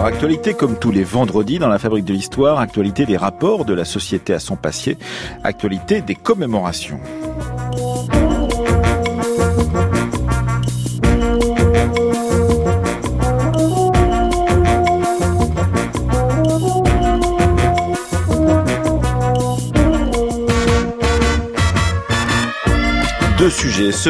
l'histoire. Actualité comme tous les vendredis dans la fabrique de l'histoire. Actualité des rapports de la société à son passé. Actualité des commémorations.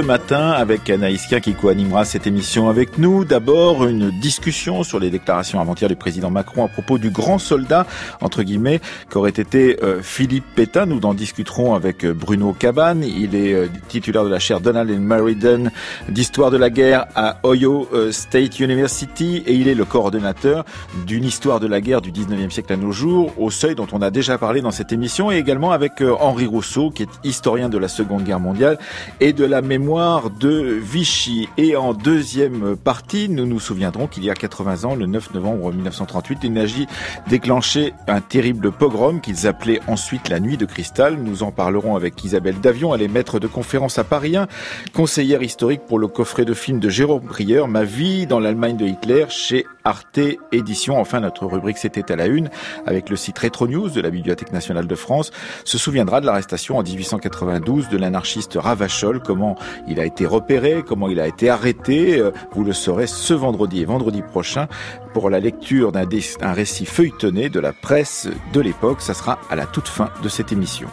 Ce matin avec Anaïska qui co-animera cette émission avec nous. D'abord, une discussion sur les déclarations avant-hier du président Macron à propos du grand soldat, entre guillemets, qu'aurait été euh, Philippe Pétain. Nous en discuterons avec euh, Bruno Cabane. Il est euh, titulaire de la chaire Donald and Mary Dunn d'histoire de la guerre à Ohio State University et il est le coordonnateur d'une histoire de la guerre du 19e siècle à nos jours, au seuil dont on a déjà parlé dans cette émission et également avec Henri Rousseau qui est historien de la Seconde Guerre mondiale et de la mémoire de Vichy. Et en deuxième partie, nous nous souviendrons qu'il y a 80 ans, le 9 novembre 1938, il n'agit déclenché un terrible pogrom qu'ils appelaient ensuite la nuit de cristal. Nous en parlerons avec Isabelle Davion, elle est maître de conférence à Paris 1, conseillère historique pour le coffret de film de Jérôme Prieur, Ma vie dans l'Allemagne de Hitler, chez Arte Édition. Enfin, notre rubrique C'était à la une, avec le site Retro News de la Bibliothèque nationale de France, se souviendra de l'arrestation en 1892 de l'anarchiste Ravachol comment il a été repéré, comment il a été arrêté? Euh, vous le saurez ce vendredi et vendredi prochain pour la lecture d'un récit feuilletonné de la presse de l'époque. Ça sera à la toute fin de cette émission.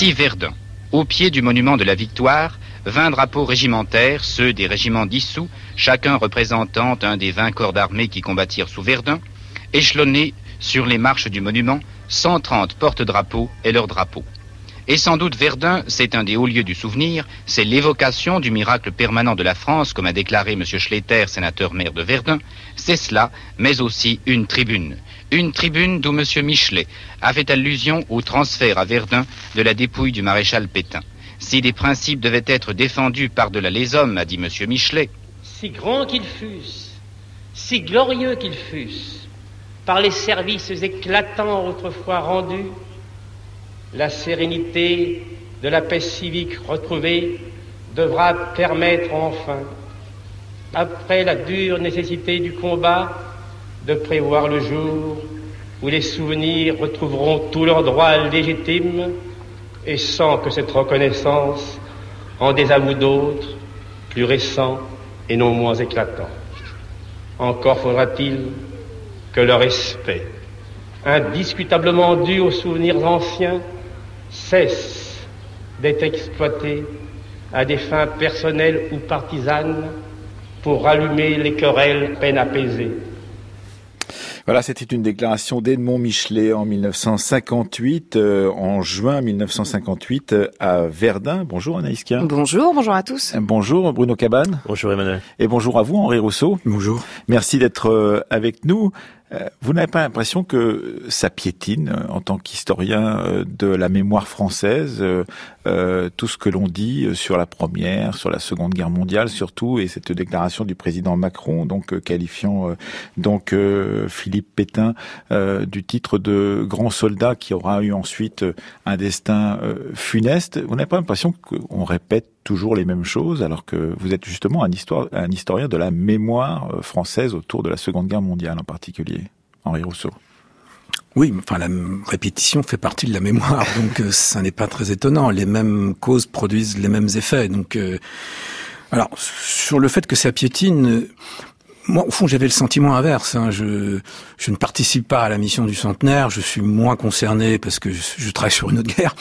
Ici Verdun, au pied du monument de la Victoire, vingt drapeaux régimentaires, ceux des régiments dissous, chacun représentant un des vingt corps d'armée qui combattirent sous Verdun, échelonnés sur les marches du monument, 130 porte-drapeaux et leurs drapeaux. Et sans doute Verdun, c'est un des hauts lieux du souvenir, c'est l'évocation du miracle permanent de la France, comme a déclaré M. Schletter, sénateur maire de Verdun. C'est cela, mais aussi une tribune. Une tribune d'où M. Michelet a fait allusion au transfert à Verdun de la dépouille du maréchal Pétain. Si des principes devaient être défendus par-delà les hommes, a dit M. Michelet. Si grands qu'ils fussent, si glorieux qu'ils fussent, par les services éclatants autrefois rendus, la sérénité de la paix civique retrouvée devra permettre enfin, après la dure nécessité du combat, de prévoir le jour où les souvenirs retrouveront tous leurs droits légitimes et sans que cette reconnaissance en désavoue d'autres, plus récents et non moins éclatants. Encore faudra-t-il que le respect, indiscutablement dû aux souvenirs anciens, cesse d'être exploité à des fins personnelles ou partisanes pour rallumer les querelles peine apaisées. Voilà, c'était une déclaration d'Edmond Michelet en 1958, euh, en juin 1958 à Verdun. Bonjour Anaïska. Bonjour, bonjour à tous. Bonjour Bruno Cabane. Bonjour Emmanuel. Et bonjour à vous Henri Rousseau. Bonjour. Merci d'être euh, avec nous. Euh, vous n'avez pas l'impression que ça piétine euh, en tant qu'historien euh, de la mémoire française, tout ce que l'on dit sur la première, sur la seconde guerre mondiale surtout, et cette déclaration du président Macron, donc qualifiant donc Philippe Pétain du titre de grand soldat qui aura eu ensuite un destin funeste. Vous n'avez pas l'impression qu'on répète toujours les mêmes choses alors que vous êtes justement un, historien de la mémoire française autour de la Seconde Guerre mondiale en particulier, Henri Rousseau. Oui, enfin la répétition fait partie de la mémoire, donc euh, ça n'est pas très étonnant. Les mêmes causes produisent les mêmes effets. Donc, euh, alors sur le fait que ça piétine, moi, au fond, j'avais le sentiment inverse. Hein. Je, je ne participe pas à la mission du centenaire. Je suis moins concerné parce que je, travaille sur une autre guerre.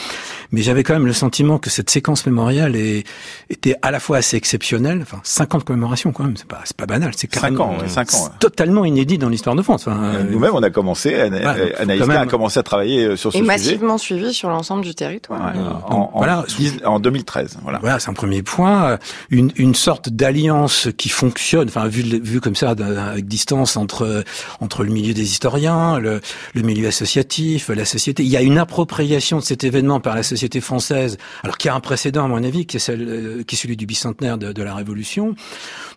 Mais j'avais quand même le sentiment que cette séquence mémoriale est, était à la fois assez exceptionnelle. Enfin, 50 commémorations quand même. C'est pas, c'est pas banal. C'est 5 ans, 5 ans. Totalement inédit dans l'histoire de France. Euh, Nous-mêmes, on a commencé. Anaïska a commencé à travailler euh, sur ce et sujet. massivement suivi sur l'ensemble du territoire. en, voilà, en 2013. Voilà. Voilà, c'est un premier point. Une, une sorte d'alliance qui fonctionne. Enfin, vu, vu comme ça avec distance entre entre le milieu des historiens, le, milieu associatif, la société. Il y a une appropriation de cet événement par la société française, alors qu'il y a un précédent à mon avis, qui est, est celui du bicentenaire de, de la Révolution.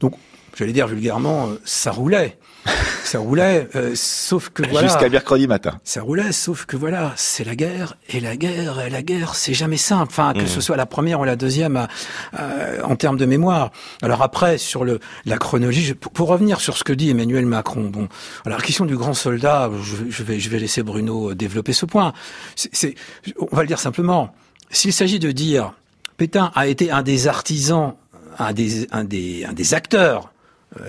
Donc, j'allais dire vulgairement, ça roulait ça roulait, euh, sauf que voilà. Jusqu'à mercredi matin. Ça roulait, sauf que voilà, c'est la guerre, et la guerre, et la guerre, c'est jamais simple. Enfin, que mmh. ce soit la première ou la deuxième en termes de mémoire. Alors après, sur le la chronologie, pour, revenir sur ce que dit Emmanuel Macron, bon, alors la question du grand soldat, je, vais je vais laisser Bruno développer ce point. C'est, on va le dire simplement. S'il s'agit de dire Pétain a été un des artisans, un des un des un des acteurs euh,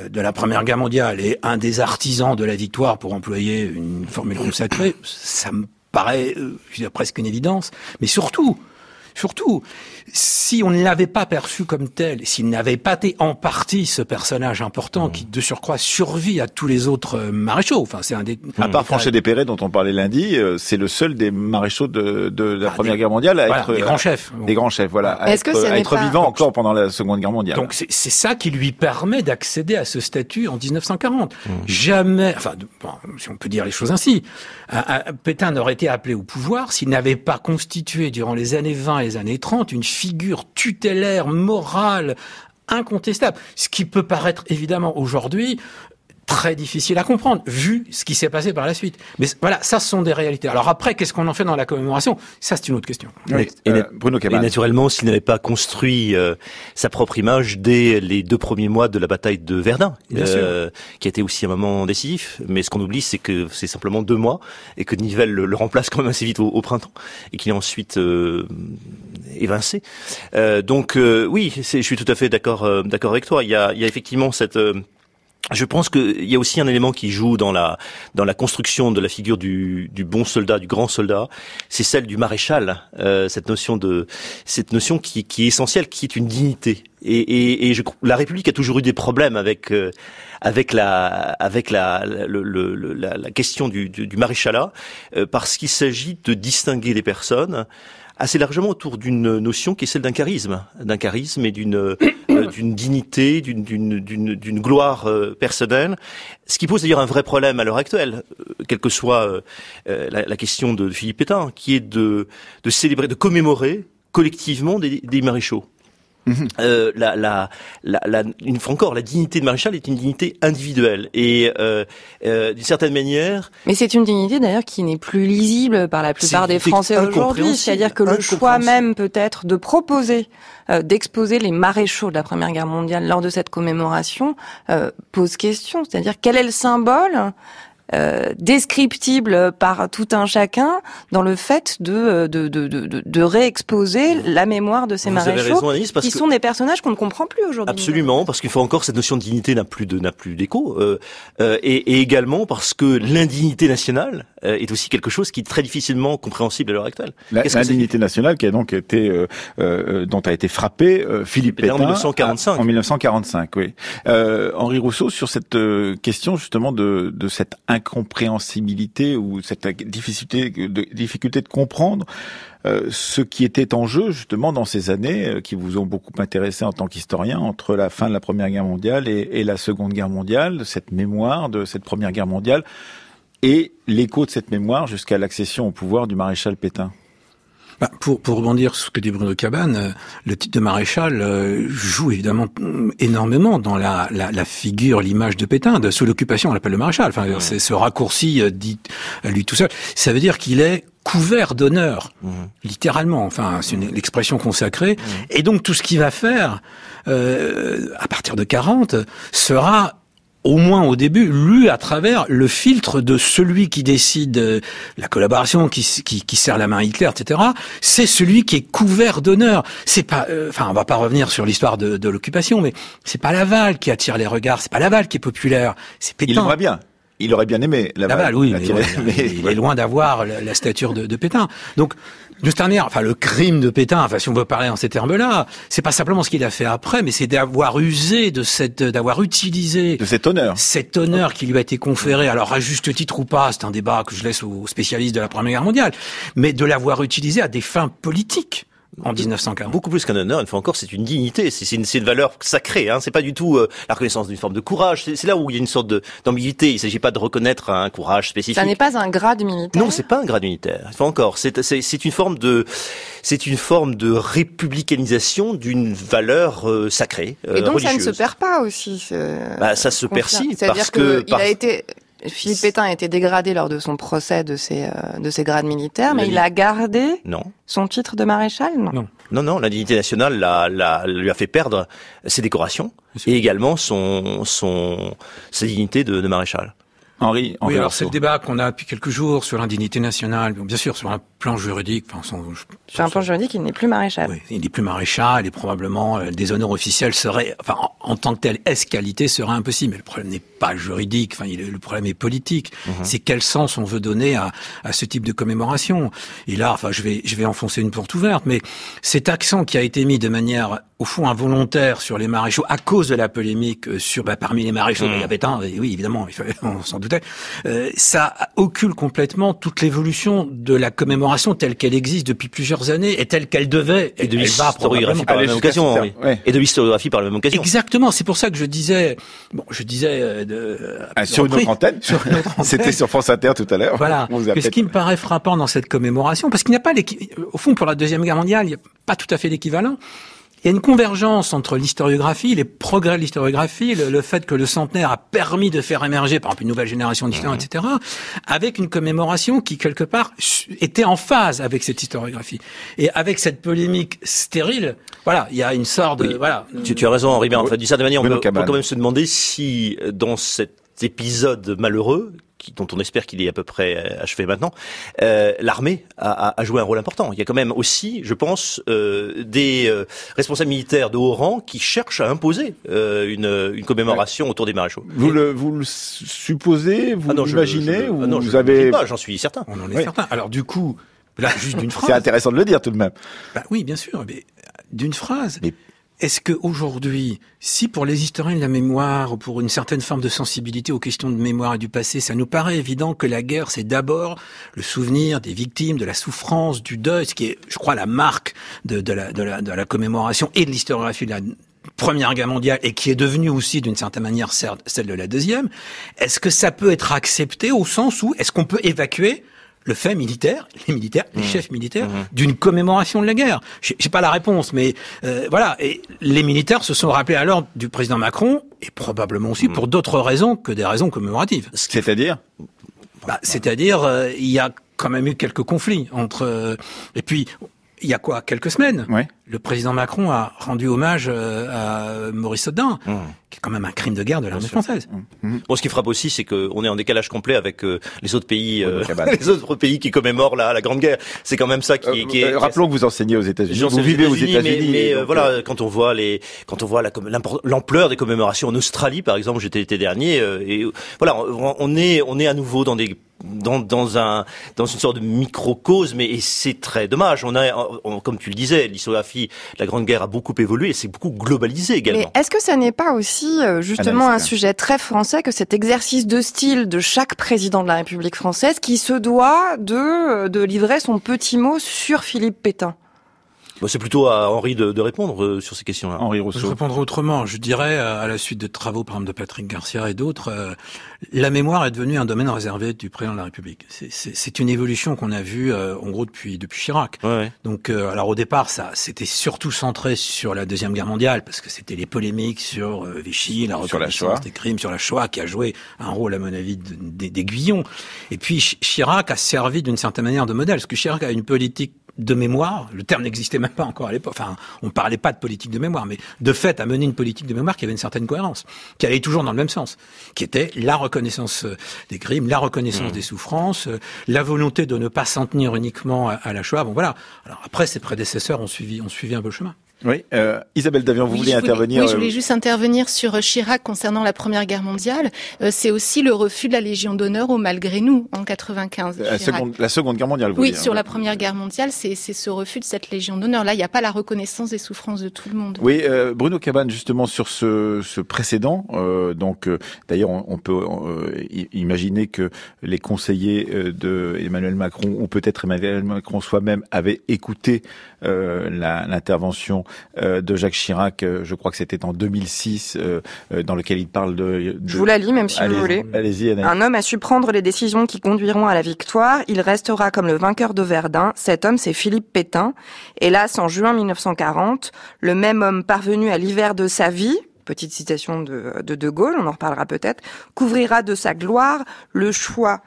de la Première Guerre mondiale et un des artisans de la victoire, pour employer une formule consacrée, ça me paraît euh, presque une évidence. Mais surtout, surtout, si on ne l'avait pas perçu comme tel, s'il n'avait pas été en partie ce personnage important mmh. qui, de surcroît, survit à tous les autres euh, maréchaux. Enfin, c'est un des. À part Franchet Despéré, dont on parlait lundi, euh, c'est le seul des maréchaux de, de la ah, Première Guerre mondiale à être des grands chefs. Des grands chefs, voilà. À Est-ce être, que à être vivant encore pendant la Seconde Guerre mondiale. Donc c'est ça qui lui permet d'accéder à ce statut en 1940. Mmh. Jamais, enfin, si on peut dire les choses ainsi, Pétain n'aurait été appelé au pouvoir s'il n'avait pas constitué durant les années 20 et les années 30 une figure tutélaire, morale, incontestable. Ce qui peut paraître évidemment aujourd'hui très difficile à comprendre, vu ce qui s'est passé par la suite. Mais voilà, ça, ce sont des réalités. Alors après, qu'est-ce qu'on en fait dans la commémoration? Ça, c'est une autre question. Oui, et, euh, Bruno et naturellement, s'il n'avait pas construit euh, sa propre image dès les deux premiers mois de la bataille de Verdun, euh, qui a été aussi un moment décisif, mais ce qu'on oublie, c'est que c'est simplement deux mois, et que Nivelle le, remplace quand même assez vite au, printemps, et qu'il est ensuite évincé. donc oui, je suis tout à fait d'accord d'accord avec toi. Il y a, il y a effectivement cette je pense qu'il y a aussi un élément qui joue dans la dans la construction de la figure du, du bon soldat, du grand soldat, c'est celle du maréchal. Euh, cette notion de cette notion qui, qui est essentielle, qui est une dignité. Et, et, et je, la République a toujours eu des problèmes avec euh, avec la avec la le, le, la, la, question du, du, du maréchalat, euh, parce qu'il s'agit de distinguer les personnes assez largement autour d'une notion qui est celle d'un charisme, d'un charisme et d'une euh, d'une dignité, d'une d'une gloire euh, personnelle, ce qui pose d'ailleurs un vrai problème à l'heure actuelle, euh, quelle que soit la, question de Philippe Pétain, qui est de célébrer, de commémorer collectivement des maréchaux. Euh, la, la, la, une fois encore, la dignité de maréchal est une dignité individuelle et euh, euh, d'une certaine manière. Mais c'est une dignité d'ailleurs qui n'est plus lisible par la plupart des Français aujourd'hui. C'est-à-dire que le choix même peut-être de proposer euh, d'exposer les maréchaux de la Première Guerre mondiale lors de cette commémoration pose question. C'est-à-dire quel est le symbole euh, descriptible par tout un chacun dans le fait de, de, de, de, de réexposer la mémoire de ces Vous maréchaux raison, qui sont des personnages qu'on ne comprend plus aujourd'hui. Absolument, parce qu'une fois encore, cette notion de dignité n'a plus de n'a plus d'écho, euh, euh, et, et, également parce que l'indignité nationale euh, est aussi quelque chose qui est très difficilement compréhensible à l'heure actuelle. L'indignité nationale qui a donc été euh, euh, dont a été frappé Philippe Pétain en 1945. En 1945, oui. Henri Rousseau sur cette question justement de, de cette incompréhensibilité ou cette difficulté de, difficulté de comprendre euh, ce qui était en jeu justement dans ces années euh, qui vous ont beaucoup intéressé en tant qu'historien entre la fin de la Première Guerre mondiale et, et, la Seconde Guerre mondiale, cette mémoire de cette Première Guerre mondiale et l'écho de cette mémoire jusqu'à l'accession au pouvoir du maréchal Pétain. Bah, pour, pour rebondir sur ce que dit Bruno Cabane, euh, le titre de maréchal euh, joue évidemment énormément dans la, la, la figure, l'image de Pétain. De, sous l'occupation, on l'appelle le maréchal. Enfin, c'est ce raccourci euh, dit à lui tout seul. Ça veut dire qu'il est couvert d'honneur, mmh. littéralement. Enfin, c'est une expression consacrée. Mmh. Et donc tout ce qu'il va faire euh, à partir de 40 sera au moins au début, lu à travers le filtre de celui qui décide euh, la collaboration, qui, qui, qui serre la main à Hitler, etc. C'est celui qui est couvert d'honneur. C'est pas, euh, enfin, on va pas revenir sur l'histoire de, de l'occupation, mais c'est pas Laval qui attire les regards, c'est pas Laval qui est populaire, c'est Pétain. Il aimerait bien. Il aurait bien aimé Laval. Laval oui, mais, il est loin d'avoir la, la, stature de, de Pétain. Donc, Juste dernière, enfin le crime de Pétain, enfin si on veut parler en ces termes-là, c'est pas simplement ce qu'il a fait après, mais c'est d'avoir usé de cette, d'avoir utilisé de cet honneur, cet honneur qui lui a été conféré. Alors à juste titre ou pas, c'est un débat que je laisse aux spécialistes de la Première Guerre mondiale, mais de l'avoir utilisé à des fins politiques en 1940. Beaucoup plus qu'un honneur, une fois encore, c'est une dignité, c'est une, une, valeur sacrée. Hein. C'est pas du tout euh, la reconnaissance d'une forme de courage. C'est là où il y a une sorte d'ambiguïté. Il s'agit pas de reconnaître un courage spécifique. Ça n'est pas un grade militaire. Non, c'est pas un grade militaire. Une fois encore, c'est une forme de c'est une forme de républicanisation d'une valeur euh, sacrée. Euh, Et donc ça ne se perd pas aussi. Bah, ça se perd si, parce que, il a été Philippe Pétain a été dégradé lors de son procès de ses, euh, de ses grades militaires, mais il a gardé non. son titre de maréchal Non? Non, non, non la dignité nationale la, la, lui a fait perdre ses décorations et également son, son, sa dignité de, de maréchal. Henri, oui, alors c'est le débat qu'on a depuis quelques jours sur l'indignité nationale, bien sûr sur un plan juridique. Enfin, sur un plan juridique, il n'est plus maréchal. Oui, il n'est plus maréchal et probablement euh, des honneurs officiels seraient, enfin, en, tant que tel, escalité serait impossible. Mais le problème n'est pas juridique. Enfin, il, le problème est politique. Mhm. C'est quel sens on veut donner à, à ce type de commémoration. Et là, enfin, je vais, je vais enfoncer une porte ouverte, mais cet accent qui a été mis de manière au fond involontaire sur les maréchaux à cause de la polémique euh, sur bah, parmi les maréchaux il y avait un oui évidemment on s'en euh, ça occulte complètement toute l'évolution de la commémoration telle qu'elle existe depuis plusieurs années et telle qu'elle devait et de l'historiographie par la même occasion et de l'historiographie par la même occasion. Exactement c'est pour ça que je disais bon je disais euh, de, ah, sur, une autre antenne. C'était sur France Inter tout à l'heure. Voilà. Ce qui me paraît frappant dans cette commémoration parce qu'il n'y a pas au fond pour la deuxième guerre mondiale il n'y a pas tout à fait l'équivalent il y a une convergence entre l'historiographie, les progrès de l'historiographie, le, fait que le centenaire a permis de faire émerger, par exemple, une nouvelle génération d'historiens, mhm. etc., avec une commémoration qui, quelque part, était en phase avec cette historiographie. Et avec cette polémique stérile, voilà, il y a une sorte de... Voilà. Tu, tu as raison, Henri, mais en fait, d'une certaine manière, on peut, on peut quand même se demander si, dans cet épisode malheureux, dont on espère qu'il est à peu près euh, achevé maintenant, euh, l'armée a, a, joué un rôle important. Il y a quand même aussi, je pense, euh, des euh, responsables militaires de haut rang qui cherchent à imposer euh, une, une, commémoration autour des maréchaux. Vous le, vous le supposez, vous ah l'imaginez, ou ah non, vous avez pas, j'en suis certain. On en est certain. Alors du coup, là, juste d'une phrase. C'est intéressant de le dire tout de même. Bah oui, bien sûr, mais d'une phrase. Mais est-ce que aujourd'hui, si pour les historiens de la mémoire ou pour une certaine forme de sensibilité aux questions de mémoire et du passé, ça nous paraît évident que la guerre, c'est d'abord le souvenir des victimes, de la souffrance, du deuil, ce qui est, je crois, la marque de, de, la, de, la, de la commémoration et de l'historiographie de la Première Guerre mondiale et qui est devenue aussi d'une certaine manière celle de la deuxième, est-ce que ça peut être accepté au sens où est-ce qu'on peut évacuer le fait militaire, les militaires, les mmh. chefs militaires, mmh. d'une commémoration de la guerre J'ai pas la réponse, mais euh, voilà. Et les militaires se sont rappelés alors du président Macron, et probablement aussi mmh. pour d'autres raisons que des raisons commémoratives. C'est-à-dire bah, C'est-à-dire, euh, il y a quand même eu quelques conflits entre. Euh, et puis, il y a quoi Quelques semaines, le président Macron a rendu hommage à Maurice Audin, mmh. Qui est quand même un crime de guerre de l'armée française. Mmh. Bon, ce qui frappe aussi, c'est qu'on est en décalage complet avec euh, les autres pays, euh, les autres pays qui commémorent la, la Grande Guerre. C'est quand même ça qui, qui est. rappelons que vous enseignez aux États-Unis. Vous vivez aux États-Unis. Mais, mais voilà, quand on voit les, quand on voit l'ampleur des commémorations en Australie, par exemple, j'étais l'été dernier, et voilà, on est, on est à nouveau dans des dans, dans, un, dans une sorte de microcosme, et c'est très dommage. On a, comme tu le disais, l'historiographie, la Grande Guerre a beaucoup évolué et c'est beaucoup globalisé également. Mais est-ce que ça n'est pas aussi euh, justement un sujet très français que cet exercice de style de chaque président de la République française qui se doit de, euh, de livrer son petit mot sur Philippe Pétain c'est plutôt à Henri de, de répondre euh, sur ces questions-là. Henri Rousseau. Je répondrai autrement. Je dirais, à la suite de travaux, par exemple, de Patrick Garcia et d'autres, euh, la mémoire est devenue un domaine réservé du président de la République. C'est une évolution qu'on a vue, euh, en gros, depuis depuis Chirac. Ouais. Donc, alors au départ, ça, c'était surtout centré sur la deuxième guerre mondiale, parce que c'était les polémiques sur Vichy, la reconnaissance des crimes, sur la Shoah, qui a joué un rôle, à mon avis, d'aiguillon. Et puis Chirac a servi d'une certaine manière de modèle, parce que Chirac a une politique de mémoire, le terme n'existait même pas encore à l'époque, enfin, on ne parlait pas de politique de mémoire, mais de fait, à mener une politique de mémoire qui avait une certaine cohérence, qui allait toujours dans le même sens, qui était la reconnaissance euh, des crimes, la reconnaissance mmh. des souffrances, euh, la volonté de ne pas s'en tenir uniquement à, la Shoah. Bon, voilà. Alors après, ses prédécesseurs ont suivi, ont suivi un peu le chemin. Oui, euh, Isabelle Davian, vous voulez intervenir Oui, je voulais euh, juste intervenir sur Chirac concernant la Première Guerre mondiale. Euh, c'est aussi le refus de la Légion d'honneur au malgré nous en 95. La seconde, la seconde, Guerre mondiale. Vous oui, sur la Première Guerre mondiale, c'est ce refus de cette Légion d'honneur. Là, il n'y a pas la reconnaissance des souffrances de tout le monde. Oui, euh, Bruno Cabane, justement sur ce, ce précédent. Euh, donc, d'ailleurs, on, on, peut imaginer que les conseillers de Emmanuel Macron ou peut-être Emmanuel Macron soi-même avaient écouté l'intervention euh, de Jacques Chirac, euh, je crois que c'était en 2006, euh, dans lequel il parle de... Je vous la lis, même si vous voulez. Allez-y, Un homme a su prendre les décisions qui conduiront à la victoire. Il restera comme le vainqueur de Verdun. Cet homme, c'est Philippe Pétain. Hélas, en juin 1940, le même homme parvenu à l'hiver de sa vie, petite citation de, de De Gaulle, on en reparlera peut-être, couvrira de sa gloire le choix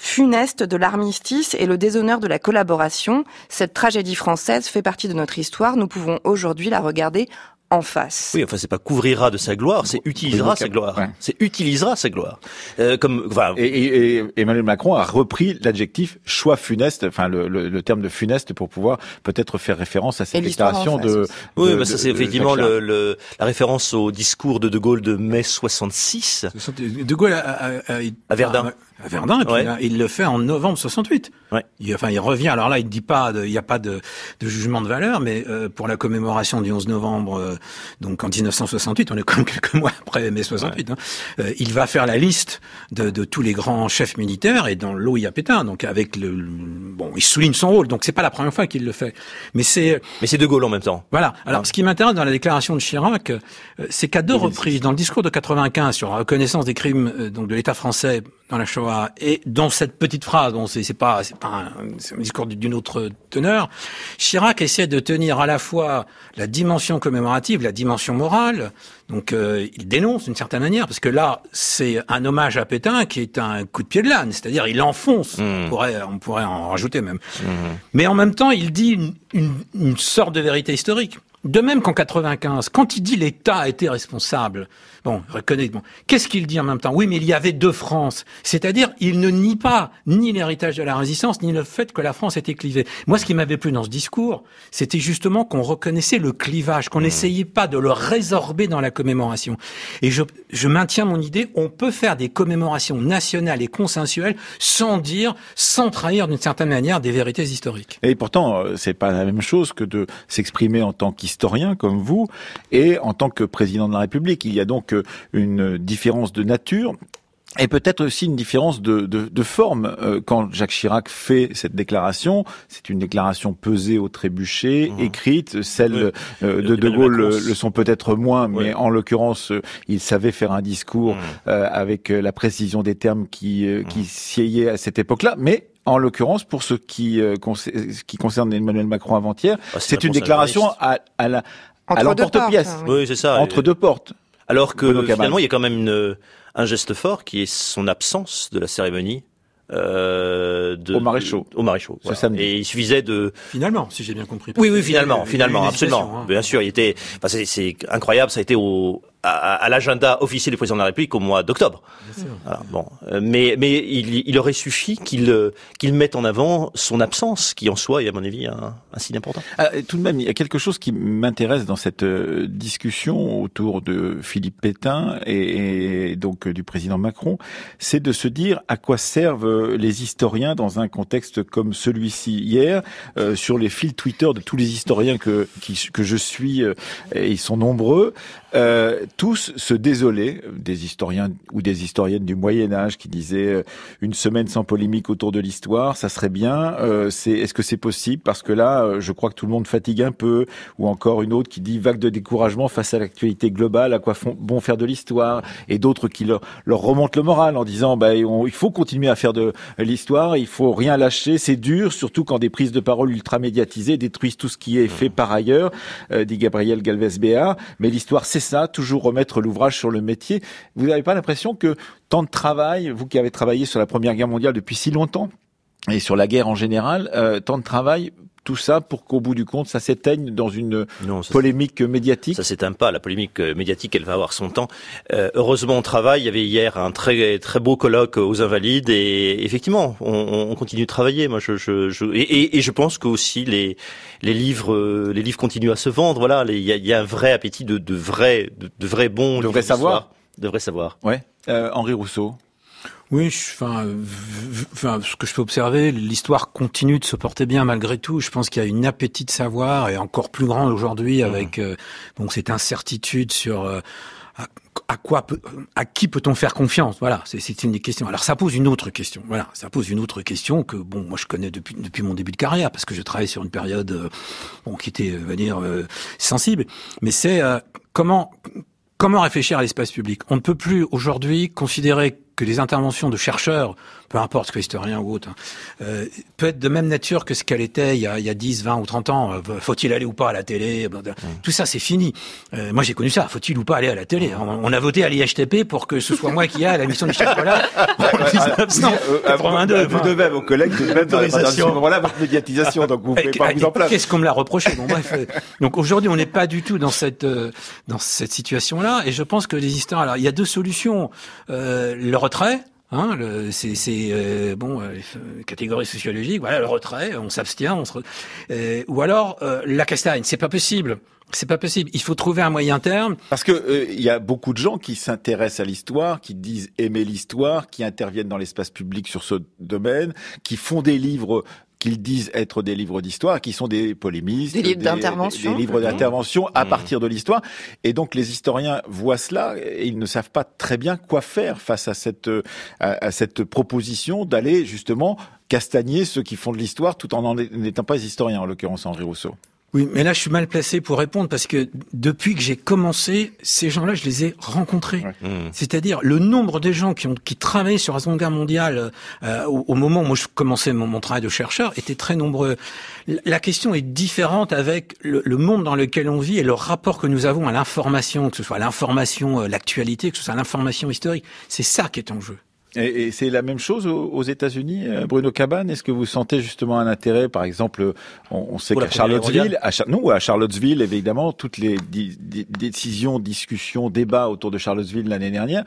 funeste de l'armistice et le déshonneur de la collaboration. Cette tragédie française fait partie de notre histoire. Nous pouvons aujourd'hui la regarder en face. Oui, enfin c'est pas couvrira de sa gloire, c'est utilisera sa gloire. C'est utilisera sa gloire. Euh, comme enfin, et, et, Emmanuel Macron a repris l'adjectif choix funeste, enfin le, le, le, terme de funeste pour pouvoir peut-être faire référence à cette déclaration de, Oui, bah, ça c'est effectivement le, la référence au discours de De Gaulle de mai 66. De Gaulle à Verdun à Verdun, et puis il le fait en novembre 68. Ouais. Il, enfin, il revient. Alors là, il dit pas, il n'y a pas de, de, jugement de valeur, mais euh, pour la commémoration du 11 novembre, euh, donc en 1968, on est quand même quelques mois après mai 68. Hein, euh, il va faire la liste de, de, tous les grands chefs militaires, et dans l'eau il y a Pétain. Donc avec le, bon, il souligne son rôle. Donc c'est pas la première fois qu'il le fait, mais c'est. Mais c'est De Gaulle en même temps. Voilà. Alors ce qui m'intéresse dans la déclaration de Chirac, c'est qu'à deux reprises, dans le discours de 95 sur la reconnaissance des crimes donc de l'État français dans la Shoah et dans cette petite phrase, bon, c'est pas c'est pas un, un discours d'une autre teneur, Chirac essaie de tenir à la fois la dimension commémorative, la dimension morale. Donc euh, il dénonce d'une certaine manière parce que là c'est un hommage à Pétain qui est un coup de pied de l'âne, c'est-à-dire il enfonce. Mmh. On pourrait on pourrait en rajouter même. Mmh. Mais en même temps il dit une, une, une sorte de vérité historique. De même qu'en 95, quand il dit l'État a été responsable, bon, reconnaît, bon, qu'est-ce qu'il dit en même temps? Oui, mais il y avait deux France. C'est-à-dire, il ne nie pas ni l'héritage de la résistance, ni le fait que la France était clivée. Moi, ce qui m'avait plu dans ce discours, c'était justement qu'on reconnaissait le clivage, qu'on mmh. n'essayait pas de le résorber dans la commémoration. Et je, je maintiens mon idée, on peut faire des commémorations nationales et consensuelles sans dire, sans trahir d'une certaine manière des vérités historiques. Et pourtant, euh, c'est pas la même chose que de s'exprimer en tant qu'historien historien comme vous et en tant que président de la République. Il y a donc euh, une différence de nature. Et peut-être aussi une différence de, de, de forme. Euh, quand Jacques Chirac fait cette déclaration, c'est une déclaration pesée au trébuchet, mmh. écrite. Celles euh, de De Gaulle le, sont peut-être moins, mais en l'occurrence, il savait faire un discours mmh. avec la précision des termes qui, qui mmh. siéyaient à cette époque-là. Mais en l'occurrence, pour ce qui, euh, qui concerne Emmanuel Macron avant-hier, ah, c'est une déclaration à, à la à l'emporte-pièce. Oui, c'est ça. Entre deux portes. Alors que finalement, il y a quand même une, un geste fort qui est son absence de la cérémonie. Euh, de, au maréchal. Au maréchal. Et il suffisait de. Finalement, si j'ai bien compris. Oui, oui, finalement, finalement, absolument. Hein. Bien sûr, il était. Enfin, c'est incroyable. Ça a été au à, à l'agenda officiel du président de la République au mois d'octobre. bon, euh, mais mais il, il aurait suffi qu'il euh, qu'il mette en avant son absence, qui en soi est à mon avis un, un signe important. Ah, tout de même, il y a quelque chose qui m'intéresse dans cette euh, discussion autour de Philippe Pétain et, et donc du président Macron, c'est de se dire à quoi servent les historiens dans un contexte comme celui-ci. Hier, euh, sur les fils Twitter de tous les historiens que qui, que je suis, et ils sont nombreux. Euh, tous se désolaient, des historiens ou des historiennes du Moyen Âge qui disaient euh, une semaine sans polémique autour de l'histoire, ça serait bien. Euh, c'est, est-ce que c'est possible? Parce que là, euh, je crois que tout le monde fatigue un peu. Ou encore une autre qui dit vague de découragement face à l'actualité globale, à quoi font, bon faire de l'histoire? Et d'autres qui leur, leur remontent le moral en disant bah, il faut continuer à faire de l'histoire, il faut rien lâcher, c'est dur, surtout quand des prises de parole ultra médiatisées détruisent tout ce qui est fait par ailleurs, dit Gabriel Galvez-Béat. Mais l'histoire, c'est ça, toujours remettre l'ouvrage sur le métier. Vous n'avez pas l'impression que tant de travail, vous qui avez travaillé sur la Première Guerre mondiale depuis si longtemps, et sur la guerre en général, euh, tant de travail tout ça pour qu'au bout du compte, ça s'éteigne dans une polémique médiatique Ça s'éteint pas. La polémique euh, médiatique, elle va avoir son temps. Euh, heureusement, on travaille. Il y avait hier un très très beau colloque aux Invalides et effectivement, on, on continue de travailler. Moi, je, je, je et, et, je pense que aussi les les livres euh, les livres continuent à se vendre. Voilà, il y a, y a, un vrai appétit de, de vrais de, de vrais bons de vrais savoirs. De vrais savoirs. Ouais. Euh, Henri Rousseau. Oui, enfin, enfin, ce que je peux observer, l'histoire continue de se porter bien malgré tout. Je pense qu'il y a une appétit de savoir et encore plus grande aujourd'hui mmh. avec euh, bon cette incertitude sur euh, à, quoi à qui peut-on faire confiance? Voilà, c'est une des questions. Alors ça pose une autre question. Voilà, ça pose une autre question que bon, moi je connais depuis depuis mon début de carrière parce que je travaille sur une période euh, bon qui était, on va dire, sensible. Mais c'est comment comment réfléchir à l'espace public? On ne peut plus aujourd'hui considérer que les interventions de chercheurs, peu importe ce que historien ou autre, hein, euh, peut être de même nature que ce qu'elle était il y, a, il y a 10, 20 ou 30 ans. Euh, faut-il aller ou pas à la télé Tout ça, c'est fini. Euh, moi, j'ai connu ça. Faut-il ou pas aller à la télé on, a voté à l'IHTP pour que ce soit moi qui aille à la mission de Chocolat en 1982. Vous devez à vos collègues de même à ce moment-là votre médiatisation, donc vous pouvez pas vous en plaindre. Qu'est-ce qu'on me l'a reproché? Bon, bref, Donc aujourd'hui, on n'est pas du tout dans cette dans cette situation-là, et je pense que les historiens, alors il y a deux solutions. Euh, le retrait, Hein, c'est euh, bon, euh, catégorie sociologique. Voilà, le retrait, on s'abstient, on se. Euh, ou alors euh, la castagne, c'est pas possible. C'est pas possible. Il faut trouver un moyen terme. Parce que il y a beaucoup de gens qui s'intéressent à l'histoire, qui disent aimer l'histoire, qui interviennent dans l'espace public sur ce domaine, qui font des livres qu'ils disent être des livres d'histoire, qui sont des polémistes, des livres d'intervention, des, livres d'intervention à mmh. partir de l'histoire. Et donc les historiens voient cela et ils ne savent pas très bien quoi faire face à cette à, cette proposition d'aller justement castagner ceux qui font de l'histoire tout en n'étant pas historiens, en l'occurrence Henri Rousseau. Oui, mais là, je suis mal placé pour répondre parce que depuis que j'ai commencé, ces gens-là, je les ai rencontrés. Mmh. C'est-à-dire le nombre de gens qui ont qui travaillaient sur la Seconde Guerre mondiale euh, au, moment où moi je commençais mon, travail de chercheur était très nombreux. La question est différente avec le, le, monde dans lequel on vit et le rapport que nous avons à l'information, que ce soit l'information, euh, l'actualité, que ce soit l'information historique. C'est ça qui est en jeu. Et, et c'est la même chose aux, États-Unis, euh, Bruno Cabane? Est-ce que vous sentez justement un intérêt, par exemple, on, on sait qu'à Charlottesville, à, non, à Charlottesville, évidemment, toutes les décisions, discussions, débats autour de Charlottesville l'année dernière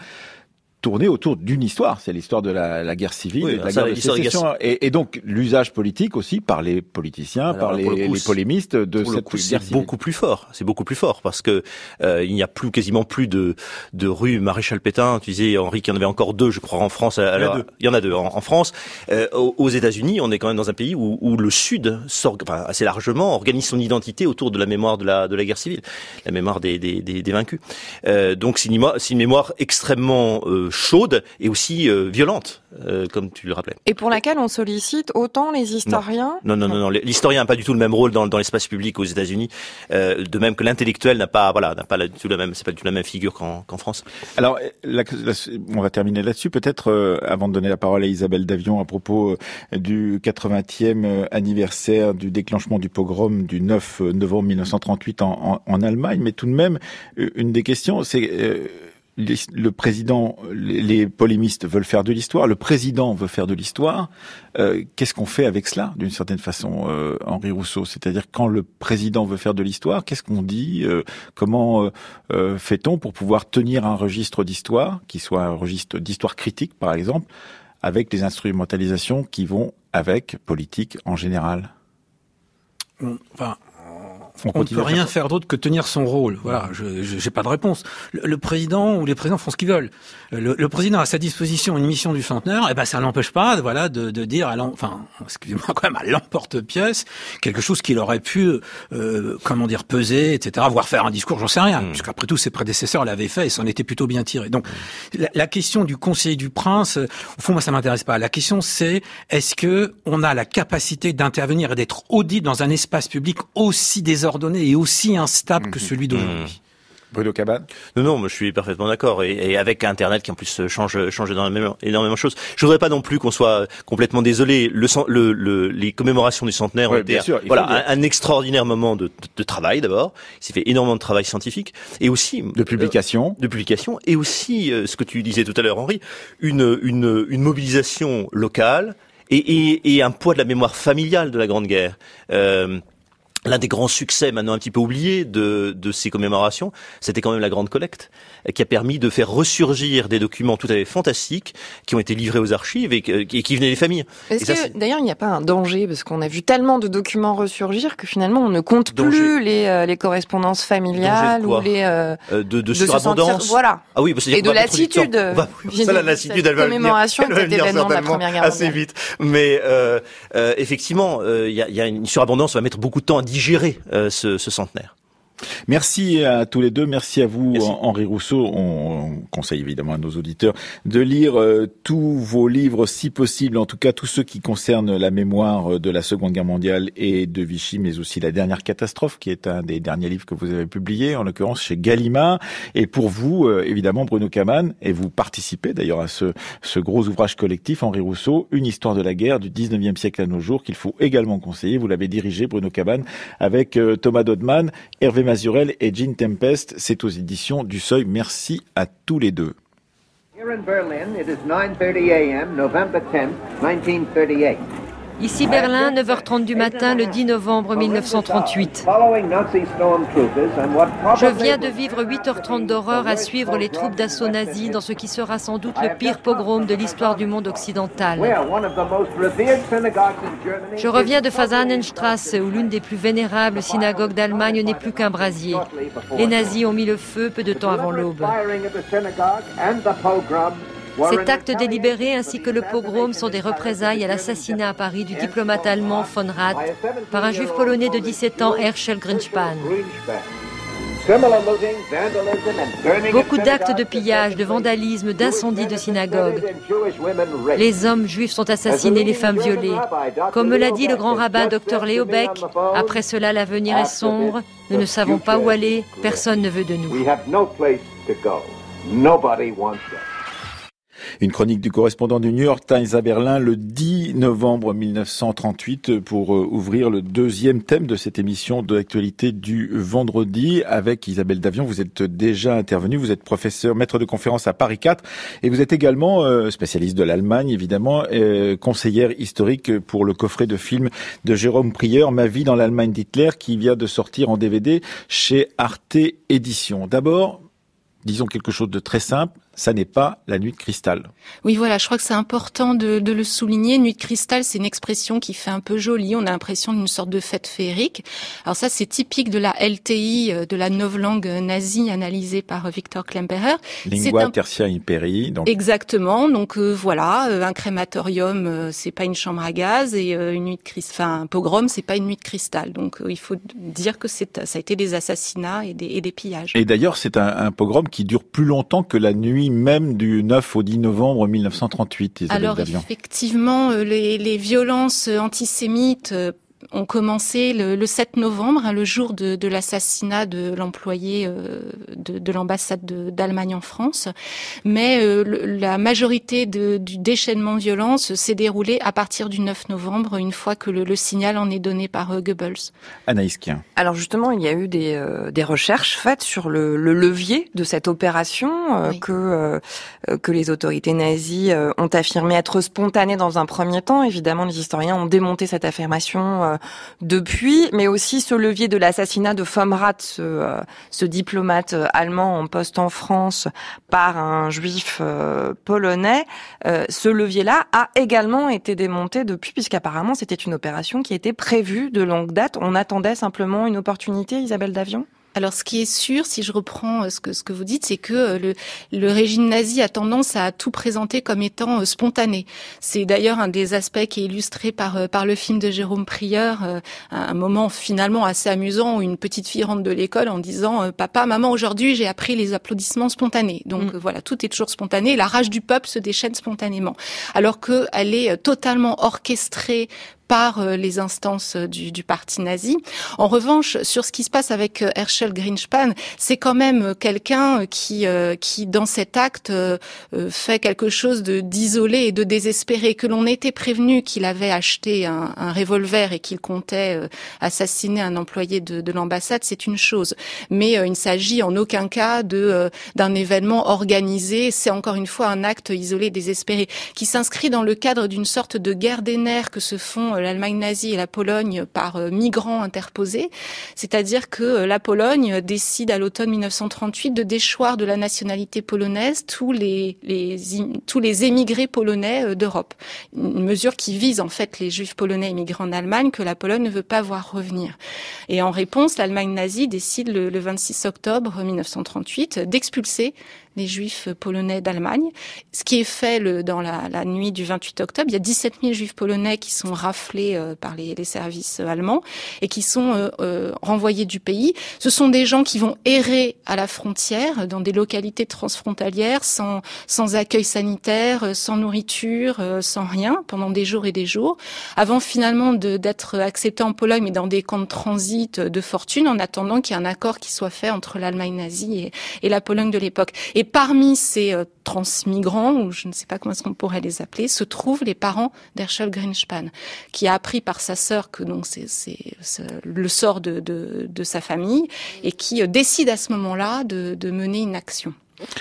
tourner autour d'une histoire, c'est l'histoire de la, la, guerre civile, et de la guerre de sécession, et, et, donc l'usage politique aussi par les politiciens, par les, les, polémistes de cette coup, C'est beaucoup plus fort, c'est beaucoup plus fort parce que euh, il n'y a plus quasiment plus de de rue Maréchal Pétain. Tu disais Henri qu'il y en avait encore deux, je crois, en France. Alors, il y en a deux, en, France. Euh, aux États-Unis, on est quand même dans un pays où, où le Sud, enfin, assez largement, organise son identité autour de la mémoire de la de la guerre civile, la mémoire des des, des, des vaincus. Euh, donc c'est une, une, mémoire extrêmement euh, chaude et aussi euh, violente, euh, comme tu le rappelais. Et pour laquelle on sollicite autant les historiens Non, non, non, non. L'historien n'a pas du tout le même rôle dans, dans l'espace public aux États-Unis, euh, de même que l'intellectuel n'a pas, voilà, n'a pas du tout la même, c'est pas du tout la même figure qu'en France. Alors, on va terminer là-dessus, peut-être avant de donner la parole à Isabelle Davion à propos du 80e anniversaire du déclenchement du pogrom du 9 novembre 1938 en, en, en Allemagne, mais tout de même, une des questions, c'est le président, les, polémistes veulent faire de l'histoire, le président veut faire de l'histoire. Euh, qu'est-ce qu'on fait avec cela, d'une certaine façon, euh, Henri Rousseau? C'est-à-dire quand le président veut faire de l'histoire, qu'est-ce qu'on dit euh, Comment fait-on pour pouvoir tenir un registre d'histoire, qui soit un registre d'histoire critique, par exemple, avec des instrumentalisations qui vont avec politique en général? Enfin, on, ne peut rien faire d'autre que tenir son rôle. Voilà, je n'ai pas de réponse. Le, président ou les présidents font ce qu'ils veulent. Le, président a à sa disposition une mission du centenaire, et eh ben ça n'empêche pas, voilà, de, de dire, à enfin, excusez-moi quand même, à l'emporte-pièce, quelque chose qu'il aurait pu, euh, comment dire, peser, etc., voire faire un discours, j'en sais rien, mmh. puisqu'après tout, ses prédécesseurs l'avaient fait et s'en étaient plutôt bien tirés. Donc, mmh. la, question du conseiller du prince, au fond, moi, ça m'intéresse pas. La question, c'est est-ce que on a la capacité d'intervenir et d'être audible dans un espace public aussi désordonné ordonné et aussi instable que mhm. celui d'aujourd'hui. Mhm. Bruno Cabane Non, non, je suis parfaitement d'accord. Et, avec Internet qui en plus change, change énormément, énormément de choses. Je voudrais pas non plus qu'on soit complètement désolé. Le, le, les commémorations du centenaire ont été voilà, un, extraordinaire moment de, de, travail d'abord. Il s'est fait énormément de travail scientifique et aussi de publication, euh, de publication et aussi euh, ce que tu disais tout à l'heure, Henri, une, une, une mobilisation locale et, et, et, un poids de la mémoire familiale de la Grande Guerre. Euh, L'un des grands succès, maintenant un petit peu oublié, de, de ces commémorations, c'était quand même la Grande Collecte, qui a permis de faire ressurgir des documents tout à fait fantastiques qui ont été livrés aux archives et, qui venaient des familles. Est-ce que d'ailleurs il n'y a pas un danger parce qu'on a vu tellement de documents ressurgir que finalement on ne compte plus les, euh, les correspondances familiales ou les euh, euh, de, de, surabondance. voilà. Ah oui, et de lassitude. ça, la lassitude, elle va commémoration venir, était événement de la première guerre assez vite. Mais euh, effectivement, il y a, y, a, une surabondance. On va mettre beaucoup de temps à digérer ce, ce centenaire. Merci à tous les deux. Merci à vous, Henri Rousseau. On conseille évidemment à nos auditeurs de lire euh, tous vos livres, si possible, en tout cas tous ceux qui concernent la mémoire de la Seconde Guerre mondiale et de Vichy, mais aussi la dernière catastrophe, qui est un des derniers livres que vous avez publié, en l'occurrence chez Gallimard. Et pour vous, euh, évidemment, Bruno Kaman, et vous participez d'ailleurs à ce, ce gros ouvrage collectif, Henri Rousseau, une histoire de la guerre du 19e siècle à nos jours, qu'il faut également conseiller. Vous l'avez dirigé, Bruno Kaman, avec euh, Thomas Dodman, Hervé Mazurel et Jean Tempest. C'est aux éditions du Seuil. Merci à tous les deux. Here in Berlin, it is 9:30 a.m., November 10, 1938. Ici Berlin, 9h30 du matin, le 10 novembre 1938. Je viens de vivre 8h30 d'horreur à suivre les troupes d'assaut nazis dans ce qui sera sans doute le pire pogrom de l'histoire du monde occidental. Je reviens de Fasanenstrasse, où l'une des plus vénérables synagogues d'Allemagne n'est plus qu'un brasier. Les nazis ont mis le feu peu de temps avant l'aube. Cet acte délibéré ainsi que le pogrom sont des représailles à l'assassinat à Paris du diplomate allemand von Rath par un juif polonais de 17 ans, Herschel Grinspan. Beaucoup d'actes de pillage, de vandalisme, d'incendie de synagogues. Les hommes juifs sont assassinés, les femmes violées. Comme me l'a dit le grand rabbin Dr Léo Beck, après cela l'avenir est sombre, nous ne savons pas où aller, personne ne veut de nous. Une chronique du correspondant du New York Times à Berlin le 10 novembre 1938 pour euh, ouvrir le deuxième thème de cette émission de l'actualité du vendredi avec Isabelle Davion. Vous êtes déjà intervenue, vous êtes professeur, maître de conférence à Paris 4 et vous êtes également euh, spécialiste de l'Allemagne évidemment, euh, conseillère historique pour le coffret de film de Jérôme Prieur, Ma vie dans l'Allemagne d'Hitler qui vient de sortir en DVD chez Arte Éditions. D'abord, disons quelque chose de très simple, ça n'est pas la nuit de cristal. Oui, voilà, je crois que c'est important de, de, le souligner. Nuit de cristal, c'est une expression qui fait un peu jolie. On a l'impression d'une sorte de fête féerique. Alors ça, c'est typique de la LTI, euh, de la langue nazie analysée par Victor Klemperer. Lingua un... tertia imperi. Donc... Exactement. Donc euh, voilà, euh, un crématorium, euh, c'est pas une chambre à gaz, et une nuit de cristal, enfin un pogrom, c'est pas une nuit de cristal. Donc il faut dire que c'est, ça a été des assassinats et des, et des pillages. Et d'ailleurs, c'est un, un pogrom qui dure plus longtemps que la nuit même du 9 au 10 novembre 1938. Alors effectivement, euh, les, les violences antisémites euh, ont commencé le, 7 novembre, hein, le jour de, de l'assassinat de l'employé euh, de, de l'ambassade d'Allemagne en France. Mais euh, la majorité de, du déchaînement de violence s'est déroulé à partir du 9 novembre, une fois que le, le signal en est donné par euh, Goebbels. Anaïs Kien. Alors justement, il y a eu des, des recherches faites sur le, le, levier de cette opération que, que les autorités nazies ont affirmé être spontanée dans un premier temps. Évidemment, les historiens ont démonté cette affirmation depuis, mais aussi ce levier de l'assassinat de Fomrat, ce, euh, diplomate euh, allemand en poste en France par un juif euh, polonais. ce levier-là a également été démonté depuis, puisqu'apparemment c'était une opération qui était prévue de longue date. On attendait simplement une opportunité, Isabelle Davion? Alors, ce qui est sûr, si je reprends euh, ce que ce que vous dites, c'est que euh, le, le régime nazi a tendance à tout présenter comme étant euh, spontané. C'est d'ailleurs un des aspects qui est illustré par par le film de Jérôme Prieur, un moment finalement assez amusant où une petite fille rentre de l'école en disant "Papa, maman, aujourd'hui j'ai appris les applaudissements spontanés." Donc mm. voilà, tout est toujours spontané. La rage du peuple se déchaîne spontanément, alors que elle est totalement orchestrée par euh, les instances du, du, parti nazi. En revanche, sur ce qui se passe avec euh, Herschel Greenspan, c'est quand même quelqu'un qui, euh, qui dans cet acte fait quelque chose de d'isolé et de désespéré. Que l'on était prévenu qu'il avait acheté un, un revolver et qu'il comptait assassiner un employé de, de l'ambassade, c'est une chose. Mais il ne s'agit en aucun cas d'un événement organisé. C'est encore une fois un acte isolé, désespéré, qui s'inscrit dans le cadre d'une sorte de guerre des nerfs que se font euh, l'Allemagne nazie et la Pologne par euh, migrants interposés. C'est-à-dire que euh, la Pologne décide à l'automne 1938 de déchoir de la nationalité polonaise tous les, les tous les émigrés polonais d'Europe. Une mesure qui vise en fait les juifs polonais émigrés en Allemagne que la Pologne ne veut pas voir revenir. Et en réponse, l'Allemagne nazie décide le, le 26 octobre 1938 d'expulser les juifs polonais d'Allemagne. Ce qui est fait le, dans la, la, nuit du 28 octobre, il y a 17 000 juifs polonais qui sont raflés euh, par les, les, services allemands et qui sont euh, euh, renvoyés du pays. Ce sont des gens qui vont errer à la frontière, dans des localités transfrontalières, sans, sans accueil sanitaire, sans nourriture, sans rien, pendant des jours et des jours, avant finalement d'être acceptés en Pologne, mais dans des camps de transit de fortune, en attendant qu'il y ait un accord qui soit fait entre l'Allemagne nazie et, et la Pologne de l'époque. Et parmi ces euh, transmigrants, ou je ne sais pas comment est-ce qu'on pourrait les appeler, se trouvent les parents d'Herschel Greenspan, qui a appris par sa sœur que donc c'est le sort de, de, de, sa famille et qui euh, décide à ce moment-là de, de mener une action.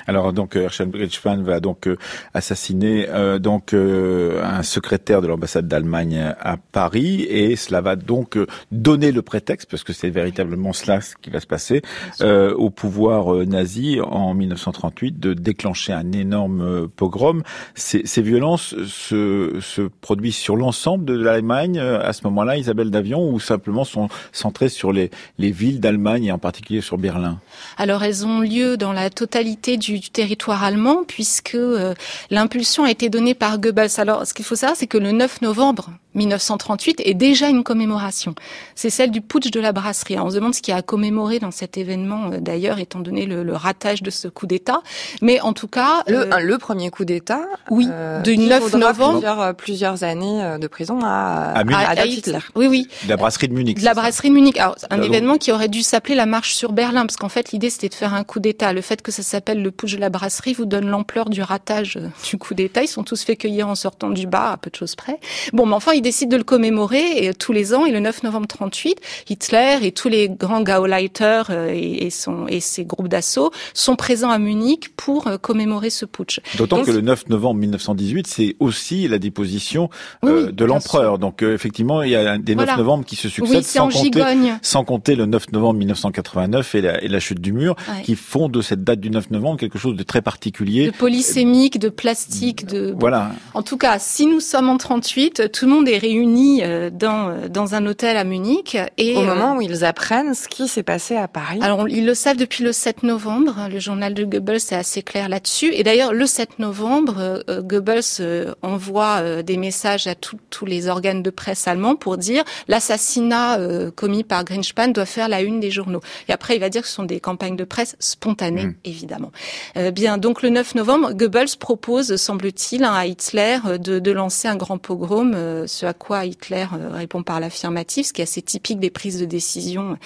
Alors donc euh, Herschel Bridgman va donc euh, assassiner euh, donc un secrétaire de l'ambassade d'Allemagne à Paris et cela va donc donner le prétexte parce que c'est véritablement cela ce qui va se passer au pouvoir nazi en 1938 de déclencher un énorme pogrom. Ces, ces violences se, se produisent sur l'ensemble de l'Allemagne à ce moment-là, Isabelle Davion, ou simplement sont centrées sur les, les villes d'Allemagne et en particulier sur Berlin? Alors elles ont lieu dans la totalité du, territoire allemand, puisque euh, l'impulsion a été donnée par Goebbels. Alors, ce qu'il faut savoir, c'est que le 9 novembre 1938 est déjà une commémoration. C'est celle du putsch de la brasserie. on se demande ce qui a commémoré dans cet événement, euh, d'ailleurs, étant donné le, ratage de ce coup d'État. Mais en tout cas... Le, euh, le premier coup d'État Oui, du 9 novembre. Plusieurs, plusieurs, années de prison à, à, Hitler. Oui, oui. De la brasserie de Munich. De la brasserie de Munich. Alors, un événement qui aurait dû s'appeler la marche sur Berlin, parce qu'en fait, l'idée, c'était de faire un coup d'État. Le fait que ça s'appelle le putsch de la brasserie vous donne l'ampleur du ratage euh, du coup d'État. Ils sont tous fait cueillir en sortant du bar, à peu de choses près. Bon, mais enfin, ils décident de le commémorer et, euh, tous les ans. Et le 9 novembre 38, Hitler et tous les grands Gauleiter euh, et, et, son, et ses groupes d'assaut sont présents à Munich pour commémorer ce putsch. D'autant que le 9 novembre 1918, c'est aussi la déposition de l'empereur. Donc effectivement, il y a des 9 novembre qui se succèdent sans, compter, sans compter le 9 novembre 1989 et la, et la chute du mur, qui font de cette date du 9 novembre quelque chose de très particulier. De polysémique, de plastique, de... Voilà. En tout cas, si nous sommes en 38, tout le monde est réuni euh, dans, euh, dans un hôtel à Munich. Et, Au moment euh, où ils apprennent ce qui s'est passé à Paris. Alors, ils le savent depuis le 7 novembre. Le journal de Goebbels est assez clair là-dessus. Et d'ailleurs, le 7 novembre, Goebbels envoie des messages à tous les organes de presse allemands pour dire l'assassinat commis par Greenspan doit faire la une des journaux. Et après, il va dire que ce sont des campagnes de presse spontanées, mmh. évidemment. Euh, bien, donc le 9 novembre, Goebbels propose, semble-t-il, hein, à Hitler euh, de, de, lancer un grand pogrom, euh, ce à quoi Hitler répond par l'affirmative, ce qui est assez typique des prises de décision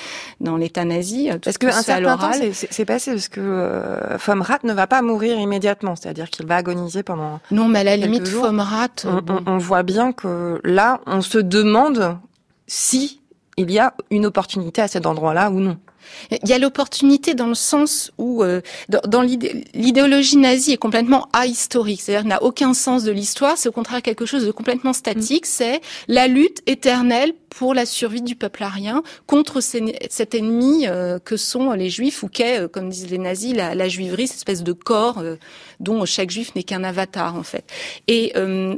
dans l'État nazi. Parce qu'un certain temps, c'est passé parce que euh, Fomrat ne va pas mourir immédiatement, c'est-à-dire qu'il va agoniser pendant. Non, mais à la limite, Fomrat. On, on voit bien que là, on se demande si il y a une opportunité à cet endroit-là ou non. Il y a l'opportunité dans le sens où euh, dans, l'idéologie nazie est complètement ahistorique, c'est-à-dire n'a aucun sens de l'histoire, c'est au contraire quelque chose de complètement statique, mm. c'est la lutte éternelle pour la survie du peuple arien contre cet ennemi euh, que sont les juifs ou qu'est, euh, comme disent les nazis, la, la juiverie, cette espèce de corps dont chaque juif n'est qu'un avatar en fait. Et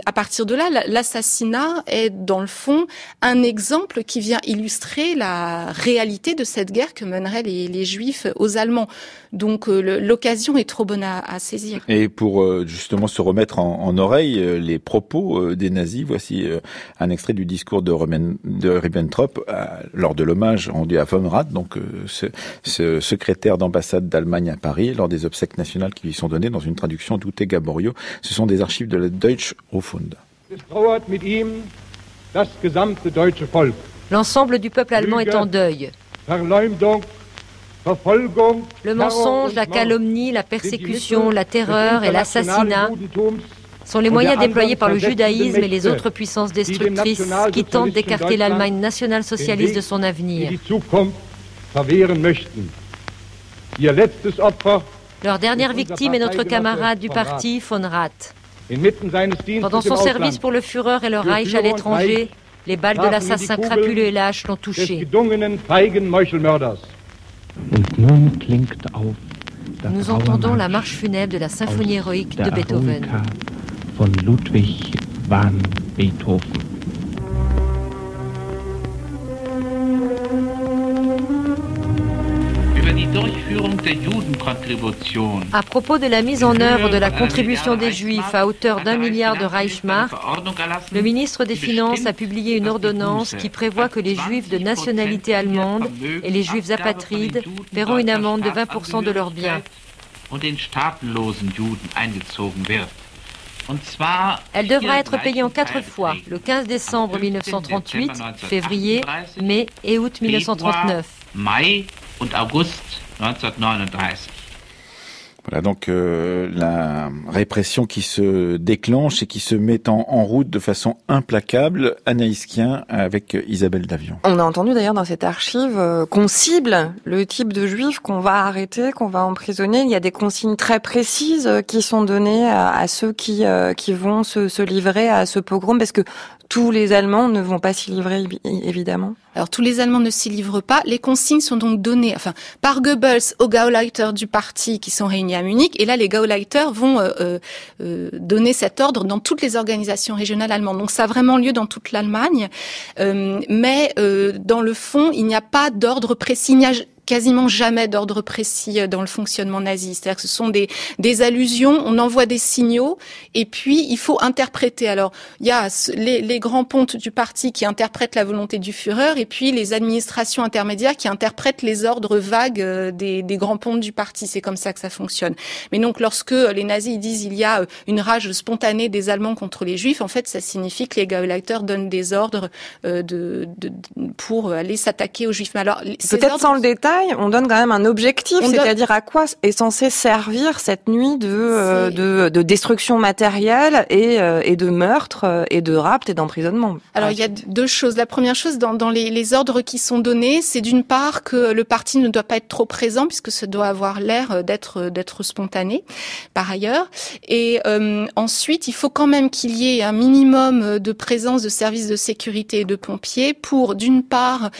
à partir de là, l'assassinat est dans le fond un exemple qui vient illustrer la réalité de cette guerre que les, Juifs aux Allemands. Donc euh, l'occasion est trop bonne à, saisir. Et pour euh, justement se remettre en, oreille euh, les propos des nazis, voici un extrait du discours de, Ribbentrop lors de l'hommage rendu à von Rath, donc ce, secrétaire d'ambassade d'Allemagne à Paris, lors des obsèques nationales qui lui sont données dans une traduction d'Ute Gaborio. Ce sont des archives de la Deutsche Rundfunk. L'ensemble du peuple allemand est en deuil. Le mensonge, la calomnie, la persécution, la terreur et l'assassinat sont les moyens déployés par le judaïsme et les autres puissances destructrices qui tentent d'écarter l'Allemagne nationale-socialiste de son avenir. Leur dernière victime est notre camarade du parti, von Rath. Pendant son service pour le Führer et le Reich à l'étranger, les balles de l'assassin crapuleux et lâche l'ont touché. Nous entendons la marche funèbre de la symphonie héroïque de Beethoven. À propos de la mise en œuvre de la contribution des Juifs à hauteur d'un milliard de Reichsmark, le ministre des Finances a publié une ordonnance qui prévoit que les Juifs de nationalité allemande et les Juifs apatrides paieront une amende de 20% de leurs biens. Elle devra être payée en quatre fois, le 15 décembre 1938, février, mai et août 1939. Voilà donc euh, la répression qui se déclenche et qui se met en, route de façon implacable. Anaïs Kien avec Isabelle Davion. On a entendu d'ailleurs dans cette archive euh, qu'on cible le type de juifs qu'on va arrêter, qu'on va emprisonner. Il y a des consignes très précises euh, qui sont données à, ceux qui, qui vont se, se livrer à ce pogrom parce que tous les Allemands ne vont pas s'y livrer, évidemment. Alors tous les Allemands ne s'y livrent pas. Les consignes sont donc données, enfin, par Goebbels aux Gauleiter du parti qui sont réunis à Munich. Et là, les Gauleiter vont euh, euh, euh, donner cet ordre dans toutes les organisations régionales allemandes. Donc ça a vraiment lieu dans toute l'Allemagne. mais dans le fond, il n'y a pas d'ordre précis quasiment jamais d'ordre précis euh, dans le fonctionnement nazi. C'est-à-dire que ce sont des, des allusions, on envoie des signaux, et puis il faut interpréter. Alors, il y a les, les grands pontes du parti qui interprètent la volonté du Führer, et puis les administrations intermédiaires qui interprètent les ordres vagues euh, des, des grands pontes du parti. C'est comme ça que ça fonctionne. Mais donc, lorsque les nazis disent il y a euh, une rage spontanée des Allemands contre les Juifs, en fait, ça signifie que les Gauleiter donnent des ordres de, de, pour aller s'attaquer aux Juifs. Mais alors, peut-être sans le détail on donne quand même un objectif, c'est-à-dire à quoi est censé servir cette nuit de, euh, de, destruction matérielle et, euh, et de meurtre euh, et de rapt et d'emprisonnement. Alors il y a deux choses. La première chose, dans, dans les, les ordres qui sont donnés, c'est d'une part que le parti ne doit pas être trop présent puisque ça doit avoir l'air d'être d'être spontané. Par ailleurs, et ensuite il faut quand même qu'il y ait un minimum de présence de services de sécurité et de pompiers pour d'une part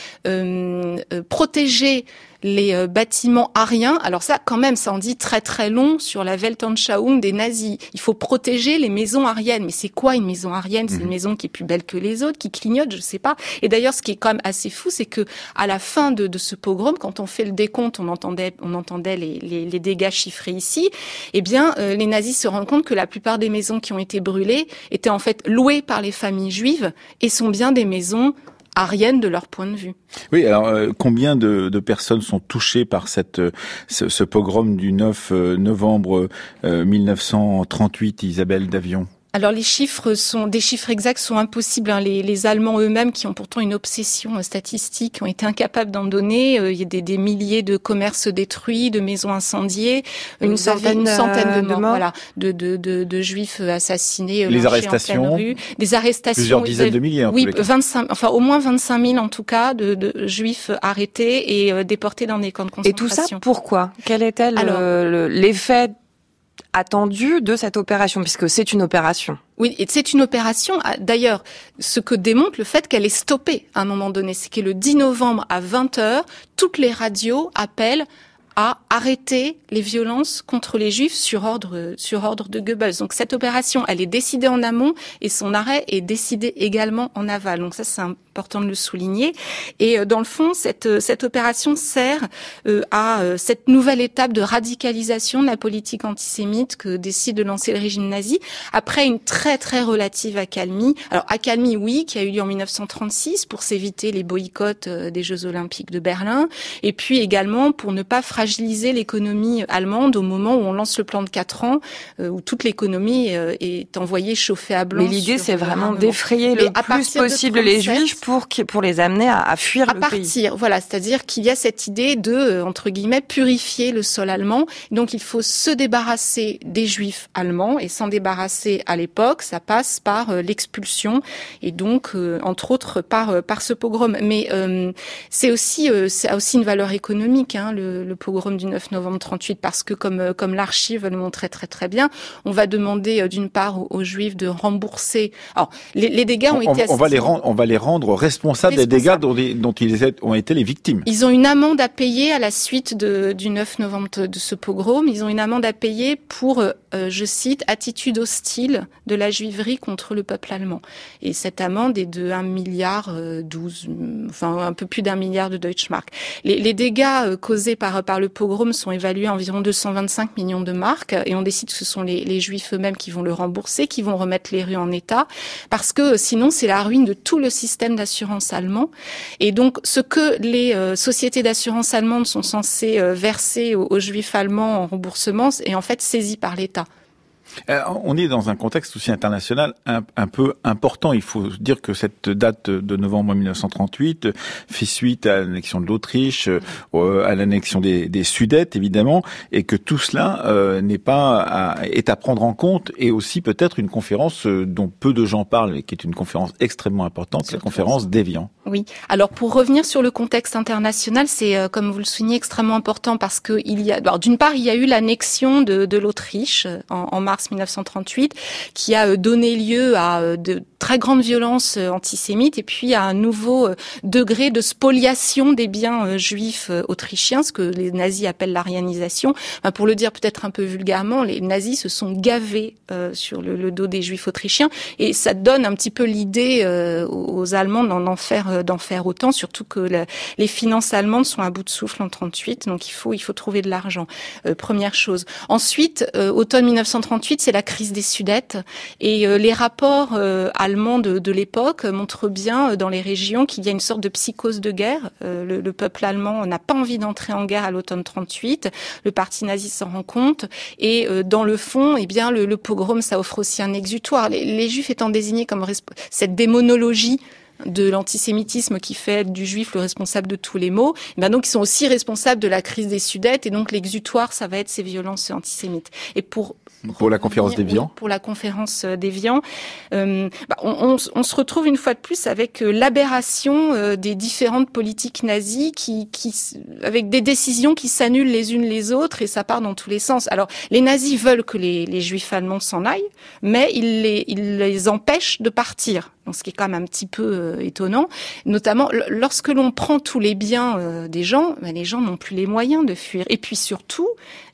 protéger les euh, bâtiments ariens. Alors ça, quand même, ça en dit très très long sur la Weltanschauung des nazis. Il faut protéger les maisons ariennes. Mais c'est quoi une maison arienne? C'est une mhm. maison qui est plus belle que les autres, qui clignote, je sais pas. Et d'ailleurs, ce qui est quand même assez fou, c'est que à la fin de, de, ce pogrom, quand on fait le décompte, on entendait, on entendait les, les, les dégâts chiffrés ici. Eh bien, euh, les nazis se rendent compte que la plupart des maisons qui ont été brûlées étaient en fait louées par les familles juives et sont bien des maisons ariennes de leur point de vue. Oui, alors euh, combien de, de, personnes sont touchées par cette euh, ce, ce pogrom du 9 euh, novembre 1938, Isabelle Davion? Alors les chiffres sont des chiffres exacts sont impossibles. Hein. Les, les, Allemands eux-mêmes, qui ont pourtant une obsession statistique, ont été incapables d'en donner. Euh, il y a des, des, milliers de commerces détruits, de maisons incendiées, une, centaine, une centaine, de, morts, voilà, de, de, de, de, juifs assassinés. Euh, les arrestations, rue. des arrestations, plusieurs dizaines de milliers. En oui, 25, enfin au moins 25 000 en tout cas de, de juifs arrêtés et euh, déportés dans des camps de concentration. Et tout ça pourquoi? Quel était l'effet attendu de cette opération, puisque c'est une opération. Oui, et c'est une opération, ah, d'ailleurs, ce que démontre le fait qu'elle est stoppée à un moment donné, c'est que le 10 novembre à 20h, toutes les radios appellent à arrêter les violences contre les juifs sur ordre, sur ordre de Goebbels. Donc cette opération, elle est décidée en amont et son arrêt est décidé également en aval. Donc ça, c'est important de le souligner. Et euh, dans le fond, cette, euh, cette opération sert euh, à cette nouvelle étape de radicalisation de la politique antisémite que décide de lancer le régime nazi après une très très relative accalmie. Alors accalmie, oui, qui a eu lieu en 1936 pour s'éviter les boycotts des Jeux olympiques de Berlin et puis également pour ne pas fragiliser fragiliser l'économie allemande au moment où on lance le plan de quatre ans, où toute l'économie est envoyée chauffer à blanc. Mais l'idée, c'est vraiment d'effrayer le plus possible les Juifs pour pour les amener à, fuir à partir. Voilà, c'est-à-dire qu'il y a cette idée de entre guillemets purifier le sol allemand. Donc il faut se débarrasser des Juifs allemands et s'en débarrasser à l'époque, ça passe par l'expulsion et donc entre autres par par ce pogrom. Mais c'est aussi ça a aussi une valeur économique, hein, le, le, pogrom du 9 novembre 38, parce que comme comme l'archive le montrait très très bien, on va demander d'une part aux, Juifs de rembourser. Alors les, les dégâts ont été. On va les rendre, on va les rendre responsables, des dégâts dont, dont, ils ont été les victimes. Ils ont une amende à payer à la suite de, du 9 novembre de ce pogrom. Ils ont une amende à payer pour, euh, je cite, attitude hostile de la juiverie contre le peuple allemand. Et cette amende est de 1 milliard 12, euh, enfin un peu plus d'un milliard de Deutschmark. Les, les dégâts euh, causés par, le pogrom sont évalués à environ 225 millions de marques et on décide que ce sont les, juifs eux-mêmes qui vont le rembourser, qui vont remettre les rues en état, parce que sinon c'est la ruine de tout le système d'assurance allemand. Et donc ce que les sociétés d'assurance allemandes sont censées verser aux, aux juifs allemands en remboursement est en fait saisi par l'État. Euh, on est dans un contexte aussi international un, peu important. Il faut dire que cette date de novembre 1938 fait suite à l'annexion de l'Autriche, euh, à l'annexion des, des, Sudètes évidemment, et que tout cela euh, n'est pas à, est à prendre en compte, et aussi peut-être une conférence dont peu de gens parlent, mais qui est une conférence extrêmement importante, la conférence d'Evian. Oui. Alors pour revenir sur le contexte international, c'est comme vous le soulignez extrêmement important parce que il y a, d'une part, il y a eu l'annexion de, de l'Autriche en, en mars 1938, qui a euh, donné lieu à euh, de très grandes violences euh, antisémites et puis à un nouveau degré de spoliation des biens juifs autrichiens, ce que les nazis appellent l'arianisation. pour le dire peut-être un peu vulgairement, les nazis se sont gavés sur le, dos des juifs autrichiens et ça donne un petit peu l'idée aux Allemands d'en faire d'en faire autant, surtout que les finances allemandes sont à bout de souffle en 38, donc il faut il faut trouver de l'argent. première chose. Ensuite, automne 1938 c'est la crise des Sudètes. Et euh, les rapports euh, allemands de, l'époque montrent bien euh, dans les régions qu'il y a une sorte de psychose de guerre. Le, peuple allemand n'a pas envie d'entrer en guerre à l'automne 38. Le parti nazi s'en rend compte. Et dans le fond, eh bien, le, pogrom, ça offre aussi un exutoire. Les, les Juifs étant désignés comme cette démonologie de l'antisémitisme qui fait du juif le responsable de tous les maux, eh ben donc ils sont aussi responsables de la crise des Sudètes et donc l'exutoire ça va être ces violences antisémites. Et pour pour la conférence d'Evian Pour la conférence d'Evian. Euh, bah, on, on, se retrouve une fois de plus avec euh, l'aberration euh, des différentes politiques nazies qui, qui, avec des décisions qui s'annulent les unes les autres et ça part dans tous les sens. Alors, les nazis veulent que les, les juifs allemands s'en aillent, mais ils les, ils les empêchent de partir ce qui est quand même un petit peu euh, étonnant, notamment lorsque l'on prend tous les biens euh, des gens, ben, les gens n'ont plus les moyens de fuir. Et puis surtout,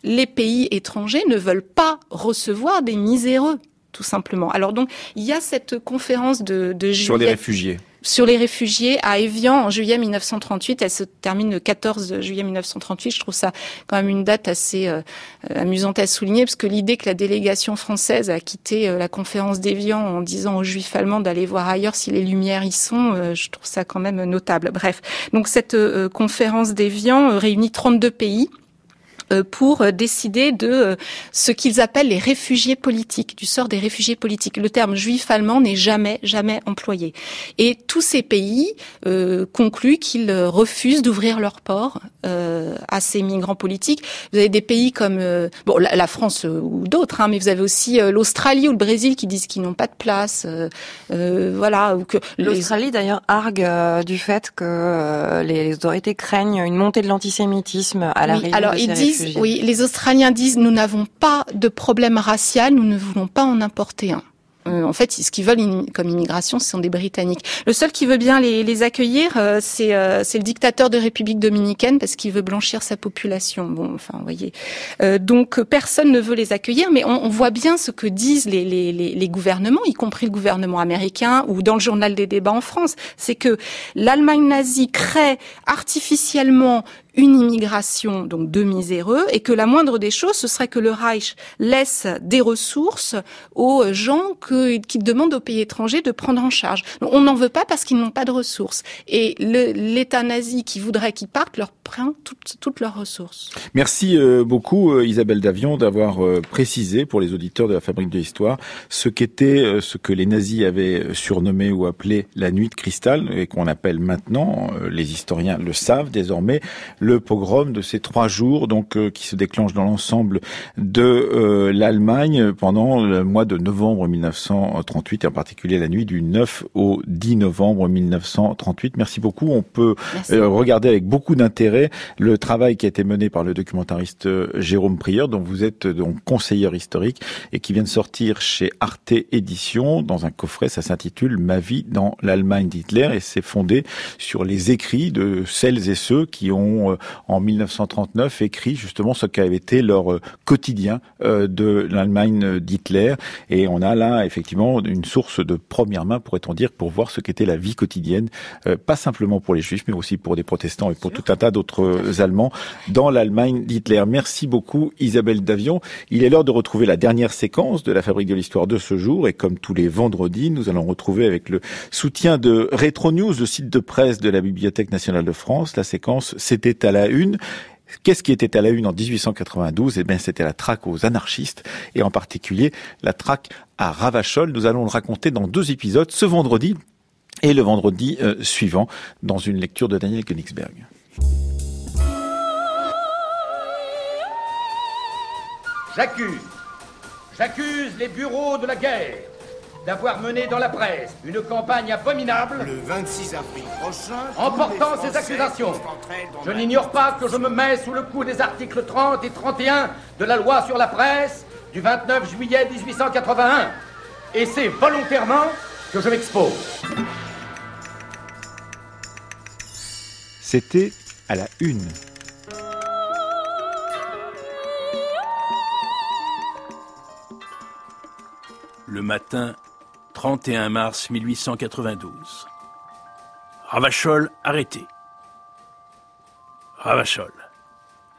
les pays étrangers ne veulent pas recevoir des miséreux, tout simplement. Alors donc, il y a cette conférence de, de Sur les réfugiés sur les réfugiés à Evian en juillet 1938. Elle se termine le 14 juillet 1938. Je trouve ça quand même une date assez euh, amusante à souligner parce que l'idée que la délégation française a quitté euh, la conférence d'Evian en disant aux juifs allemands d'aller voir ailleurs si les lumières y sont, euh, je trouve ça quand même notable. Bref, donc cette conférence d'Evian réunit 32 pays euh, pour euh, décider de euh, ce qu'ils appellent les réfugiés politiques, du sort des réfugiés politiques. Le terme juif allemand n'est jamais, jamais employé. Et tous ces pays euh, concluent qu'ils refusent d'ouvrir leurs ports euh, à ces migrants politiques. Vous avez des pays comme bon la, France ou d'autres, hein, mais vous avez aussi l'Australie ou le Brésil qui disent qu'ils n'ont pas de place. voilà. Ou que l'Australie d'ailleurs argue du fait que les autorités craignent une montée de l'antisémitisme à la oui, alors ils disent oui, les Australiens disent nous n'avons pas de problème racial, nous ne voulons pas en importer un. Euh, en fait, ce qu'ils veulent comme immigration, ce sont des Britanniques. Le seul qui veut bien les, accueillir, euh, euh, c'est le dictateur de République dominicaine parce qu'il veut blanchir sa population. Bon, enfin, vous voyez. donc, personne ne veut les accueillir, mais on, voit bien ce que disent les, les, gouvernements, y compris le gouvernement américain ou dans le journal des débats en France. C'est que l'Allemagne nazie crée artificiellement une immigration donc de miséreux et que la moindre des choses, ce serait que le Reich laisse des ressources aux gens que, qui demandent aux pays étrangers de prendre en charge. On n'en veut pas parce qu'ils n'ont pas de ressources. Et l'État nazi qui voudrait qu'ils partent leur prend toutes, toutes leurs ressources. Merci euh, beaucoup euh, Isabelle Davion d'avoir euh, précisé pour les auditeurs de la Fabrique de l'Histoire ce qu'était ce que les nazis avaient surnommé ou appelé la nuit de cristal et qu'on appelle maintenant, les historiens le savent désormais, le pogrom de ces trois jours donc qui se déclenche dans l'ensemble de l'Allemagne pendant le mois de novembre 1938 et en particulier la nuit du 9 au 10 novembre 1938. Merci beaucoup. On peut regarder avec beaucoup d'intérêt le travail qui a été mené par le documentariste euh, Jérôme Prieur, dont vous êtes euh, donc conseiller historique et qui vient de sortir chez Arte Éditions dans un coffret. Ça s'intitule Ma vie dans l'Allemagne d'Hitler et c'est fondé sur les écrits de celles et ceux qui ont, euh, en 1939, écrit justement ce qu'avait été leur quotidien de l'Allemagne d'Hitler. Et on a là effectivement une source de première main, pourrait-on dire, pour voir ce qu'était la vie quotidienne, pas simplement pour les juifs, mais aussi pour des protestants et pour tout un tas d'autres Allemands dans l'Allemagne d'Hitler. Merci beaucoup Isabelle Davion. Il est l'heure de retrouver la dernière séquence de la Fabrique de l'Histoire de ce jour et comme tous les vendredis, nous allons retrouver avec le soutien de Retro News, le site de presse de la Bibliothèque nationale de France, la séquence C'était à la une. Qu'est-ce qui était à la une en 1892 Eh bien, c'était la traque aux anarchistes et en particulier la traque à Ravachol. Nous allons le raconter dans deux épisodes, ce vendredi et le vendredi euh, suivant, dans une lecture de Daniel Königsberg. J'accuse, j'accuse les bureaux de la guerre d'avoir mené dans la presse une campagne abominable. Le 26 avril prochain. En portant ces accusations, je n'ignore pas que je me mets sous le coup des articles 30 et 31 de la loi sur la presse du 29 juillet 1881. Et c'est volontairement que je m'expose. C'était à la une le matin 31 mars 1892. Ravachol arrêté. Ravachol,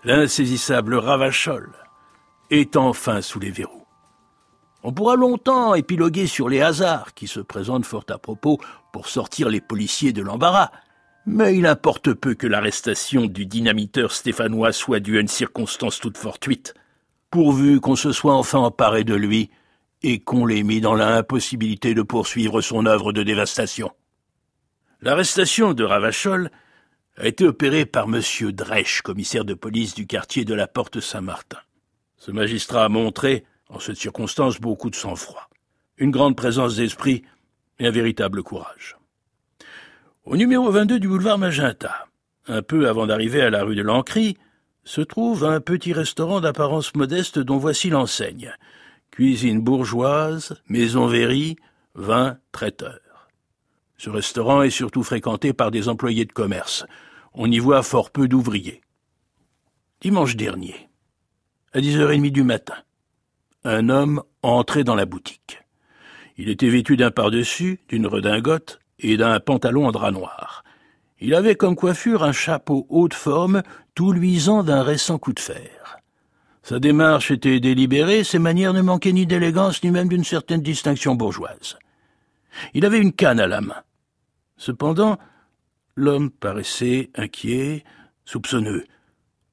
l'insaisissable Ravachol, est enfin sous les verrous. On pourra longtemps épiloguer sur les hasards qui se présentent fort à propos pour sortir les policiers de l'embarras, mais il importe peu que l'arrestation du dynamiteur stéphanois soit due à une circonstance toute fortuite, pourvu qu'on se soit enfin emparé de lui et qu'on l'ait mis dans l'impossibilité de poursuivre son œuvre de dévastation. L'arrestation de Ravachol a été opérée par M. Dresch, commissaire de police du quartier de la Porte Saint-Martin. Ce magistrat a montré, en cette circonstance, beaucoup de sang-froid, une grande présence d'esprit et un véritable courage. Au numéro 22 du boulevard Magenta, un peu avant d'arriver à la rue de l'Ancry, se trouve un petit restaurant d'apparence modeste dont voici l'enseigne, cuisine bourgeoise, maison véry, vin, traiteur. Ce restaurant est surtout fréquenté par des employés de commerce. On y voit fort peu d'ouvriers. Dimanche dernier, à 10h30 du matin, un homme entrait dans la boutique. Il était vêtu d'un pardessus, d'une redingote et d'un pantalon en drap noir. Il avait comme coiffure un chapeau haute forme, tout luisant d'un récent coup de fer. Sa démarche était délibérée, ses manières ne manquaient ni d'élégance ni même d'une certaine distinction bourgeoise. Il avait une canne à la main. Cependant, l'homme paraissait inquiet, soupçonneux.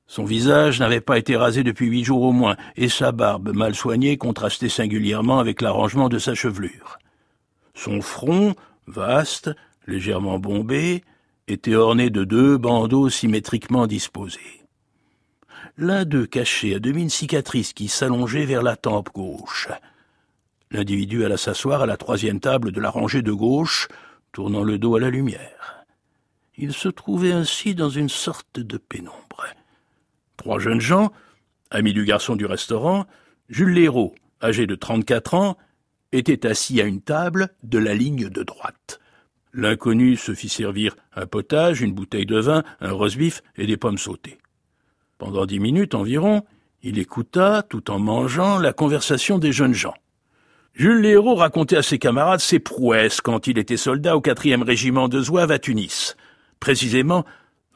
Son visage n'avait pas été rasé depuis huit jours au moins, et sa barbe mal soignée contrastait singulièrement avec l'arrangement de sa chevelure. Son front, vaste, légèrement bombé, était orné de deux bandeaux symétriquement disposés l'un d'eux cachait à demi une cicatrice qui s'allongeait vers la tempe gauche. L'individu alla s'asseoir à la troisième table de la rangée de gauche, tournant le dos à la lumière. Il se trouvait ainsi dans une sorte de pénombre. Trois jeunes gens, amis du garçon du restaurant, Jules Léraud, âgé de trente-quatre ans, étaient assis à une table de la ligne de droite. L'inconnu se fit servir un potage, une bouteille de vin, un roast-beef et des pommes sautées. Pendant dix minutes environ, il écouta, tout en mangeant, la conversation des jeunes gens. Jules Léraud racontait à ses camarades ses prouesses quand il était soldat au quatrième régiment de Zouave à Tunis. Précisément,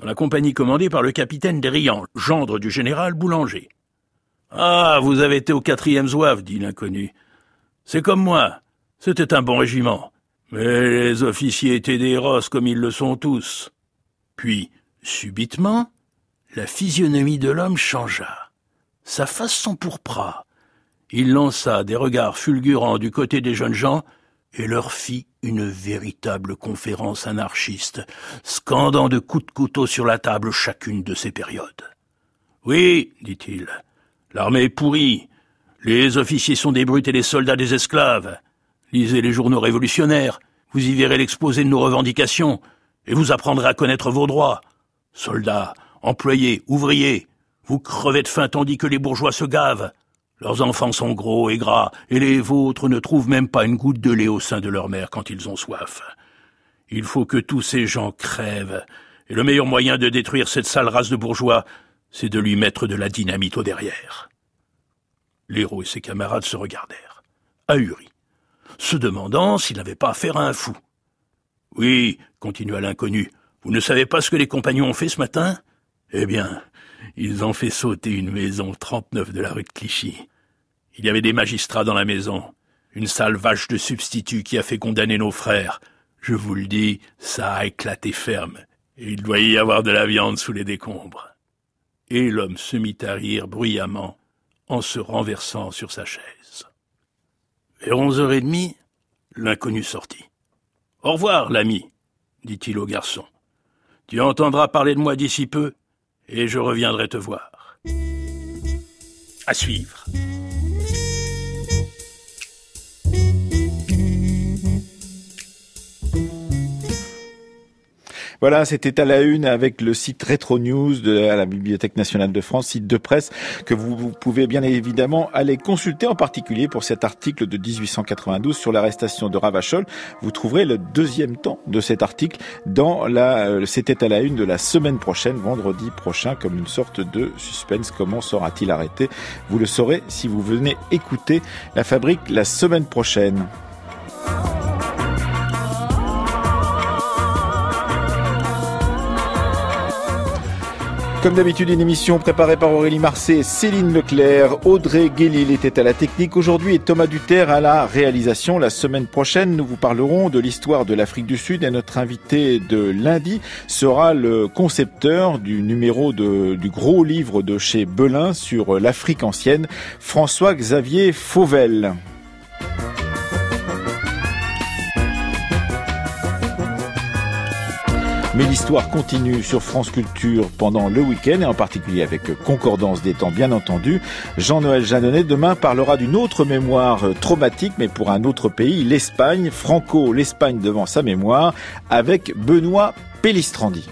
dans la compagnie commandée par le capitaine Drian, gendre du général Boulanger. Ah, vous avez été au quatrième zouave, dit l'inconnu. C'est comme moi. C'était un bon régiment. Mais les officiers étaient des rosses comme ils le sont tous. Puis, subitement, la physionomie de l'homme changea. Sa face s'empourpra. Il lança des regards fulgurants du côté des jeunes gens et leur fit une véritable conférence anarchiste, scandant de coups de couteau sur la table chacune de ces périodes. Oui, dit-il, l'armée est pourrie, les officiers sont des brutes et les soldats des esclaves. Lisez les journaux révolutionnaires, vous y verrez l'exposé de nos revendications, et vous apprendrez à connaître vos droits. Soldats, employés, ouvriers, vous crevez de faim tandis que les bourgeois se gavent. Leurs enfants sont gros et gras, et les vôtres ne trouvent même pas une goutte de lait au sein de leur mère quand ils ont soif. Il faut que tous ces gens crèvent, et le meilleur moyen de détruire cette sale race de bourgeois, c'est de lui mettre de la dynamite au derrière. L'héros et ses camarades se regardèrent, ahuris, se demandant s'il n'avait pas affaire à un fou. Oui, continua l'inconnu, vous ne savez pas ce que les compagnons ont fait ce matin? Eh bien, ils ont fait sauter une maison 39 de la rue de Clichy. Il y avait des magistrats dans la maison, une sale vache de substitut qui a fait condamner nos frères. Je vous le dis, ça a éclaté ferme, et il doit y avoir de la viande sous les décombres. Et l'homme se mit à rire bruyamment en se renversant sur sa chaise. Vers onze heures et demie, l'inconnu sortit. Au revoir, l'ami, dit-il au garçon. Tu entendras parler de moi d'ici peu, et je reviendrai te voir. À suivre. Voilà, c'était à la une avec le site Retro News de la Bibliothèque nationale de France, site de presse que vous, pouvez bien évidemment aller consulter, en particulier pour cet article de 1892 sur l'arrestation de Ravachol. Vous trouverez le deuxième temps de cet article dans la, euh, c'était à la une de la semaine prochaine, vendredi prochain, comme une sorte de suspense. Comment sera-t-il arrêté? Vous le saurez si vous venez écouter la fabrique la semaine prochaine. Comme d'habitude, une émission préparée par Aurélie Marcet, Céline Leclerc, Audrey Guélil était à la technique aujourd'hui et Thomas Duterre à la réalisation. La semaine prochaine, nous vous parlerons de l'histoire de l'Afrique du Sud et notre invité de lundi sera le concepteur du numéro du gros livre de chez Belin sur l'Afrique ancienne, François-Xavier Fauvel. Mais l'histoire continue sur France Culture pendant le week-end et en particulier avec Concordance des temps bien entendu. Jean-Noël Jeannonnet demain parlera d'une autre mémoire traumatique mais pour un autre pays, l'Espagne. Franco, l'Espagne devant sa mémoire avec Benoît Pellistrandi.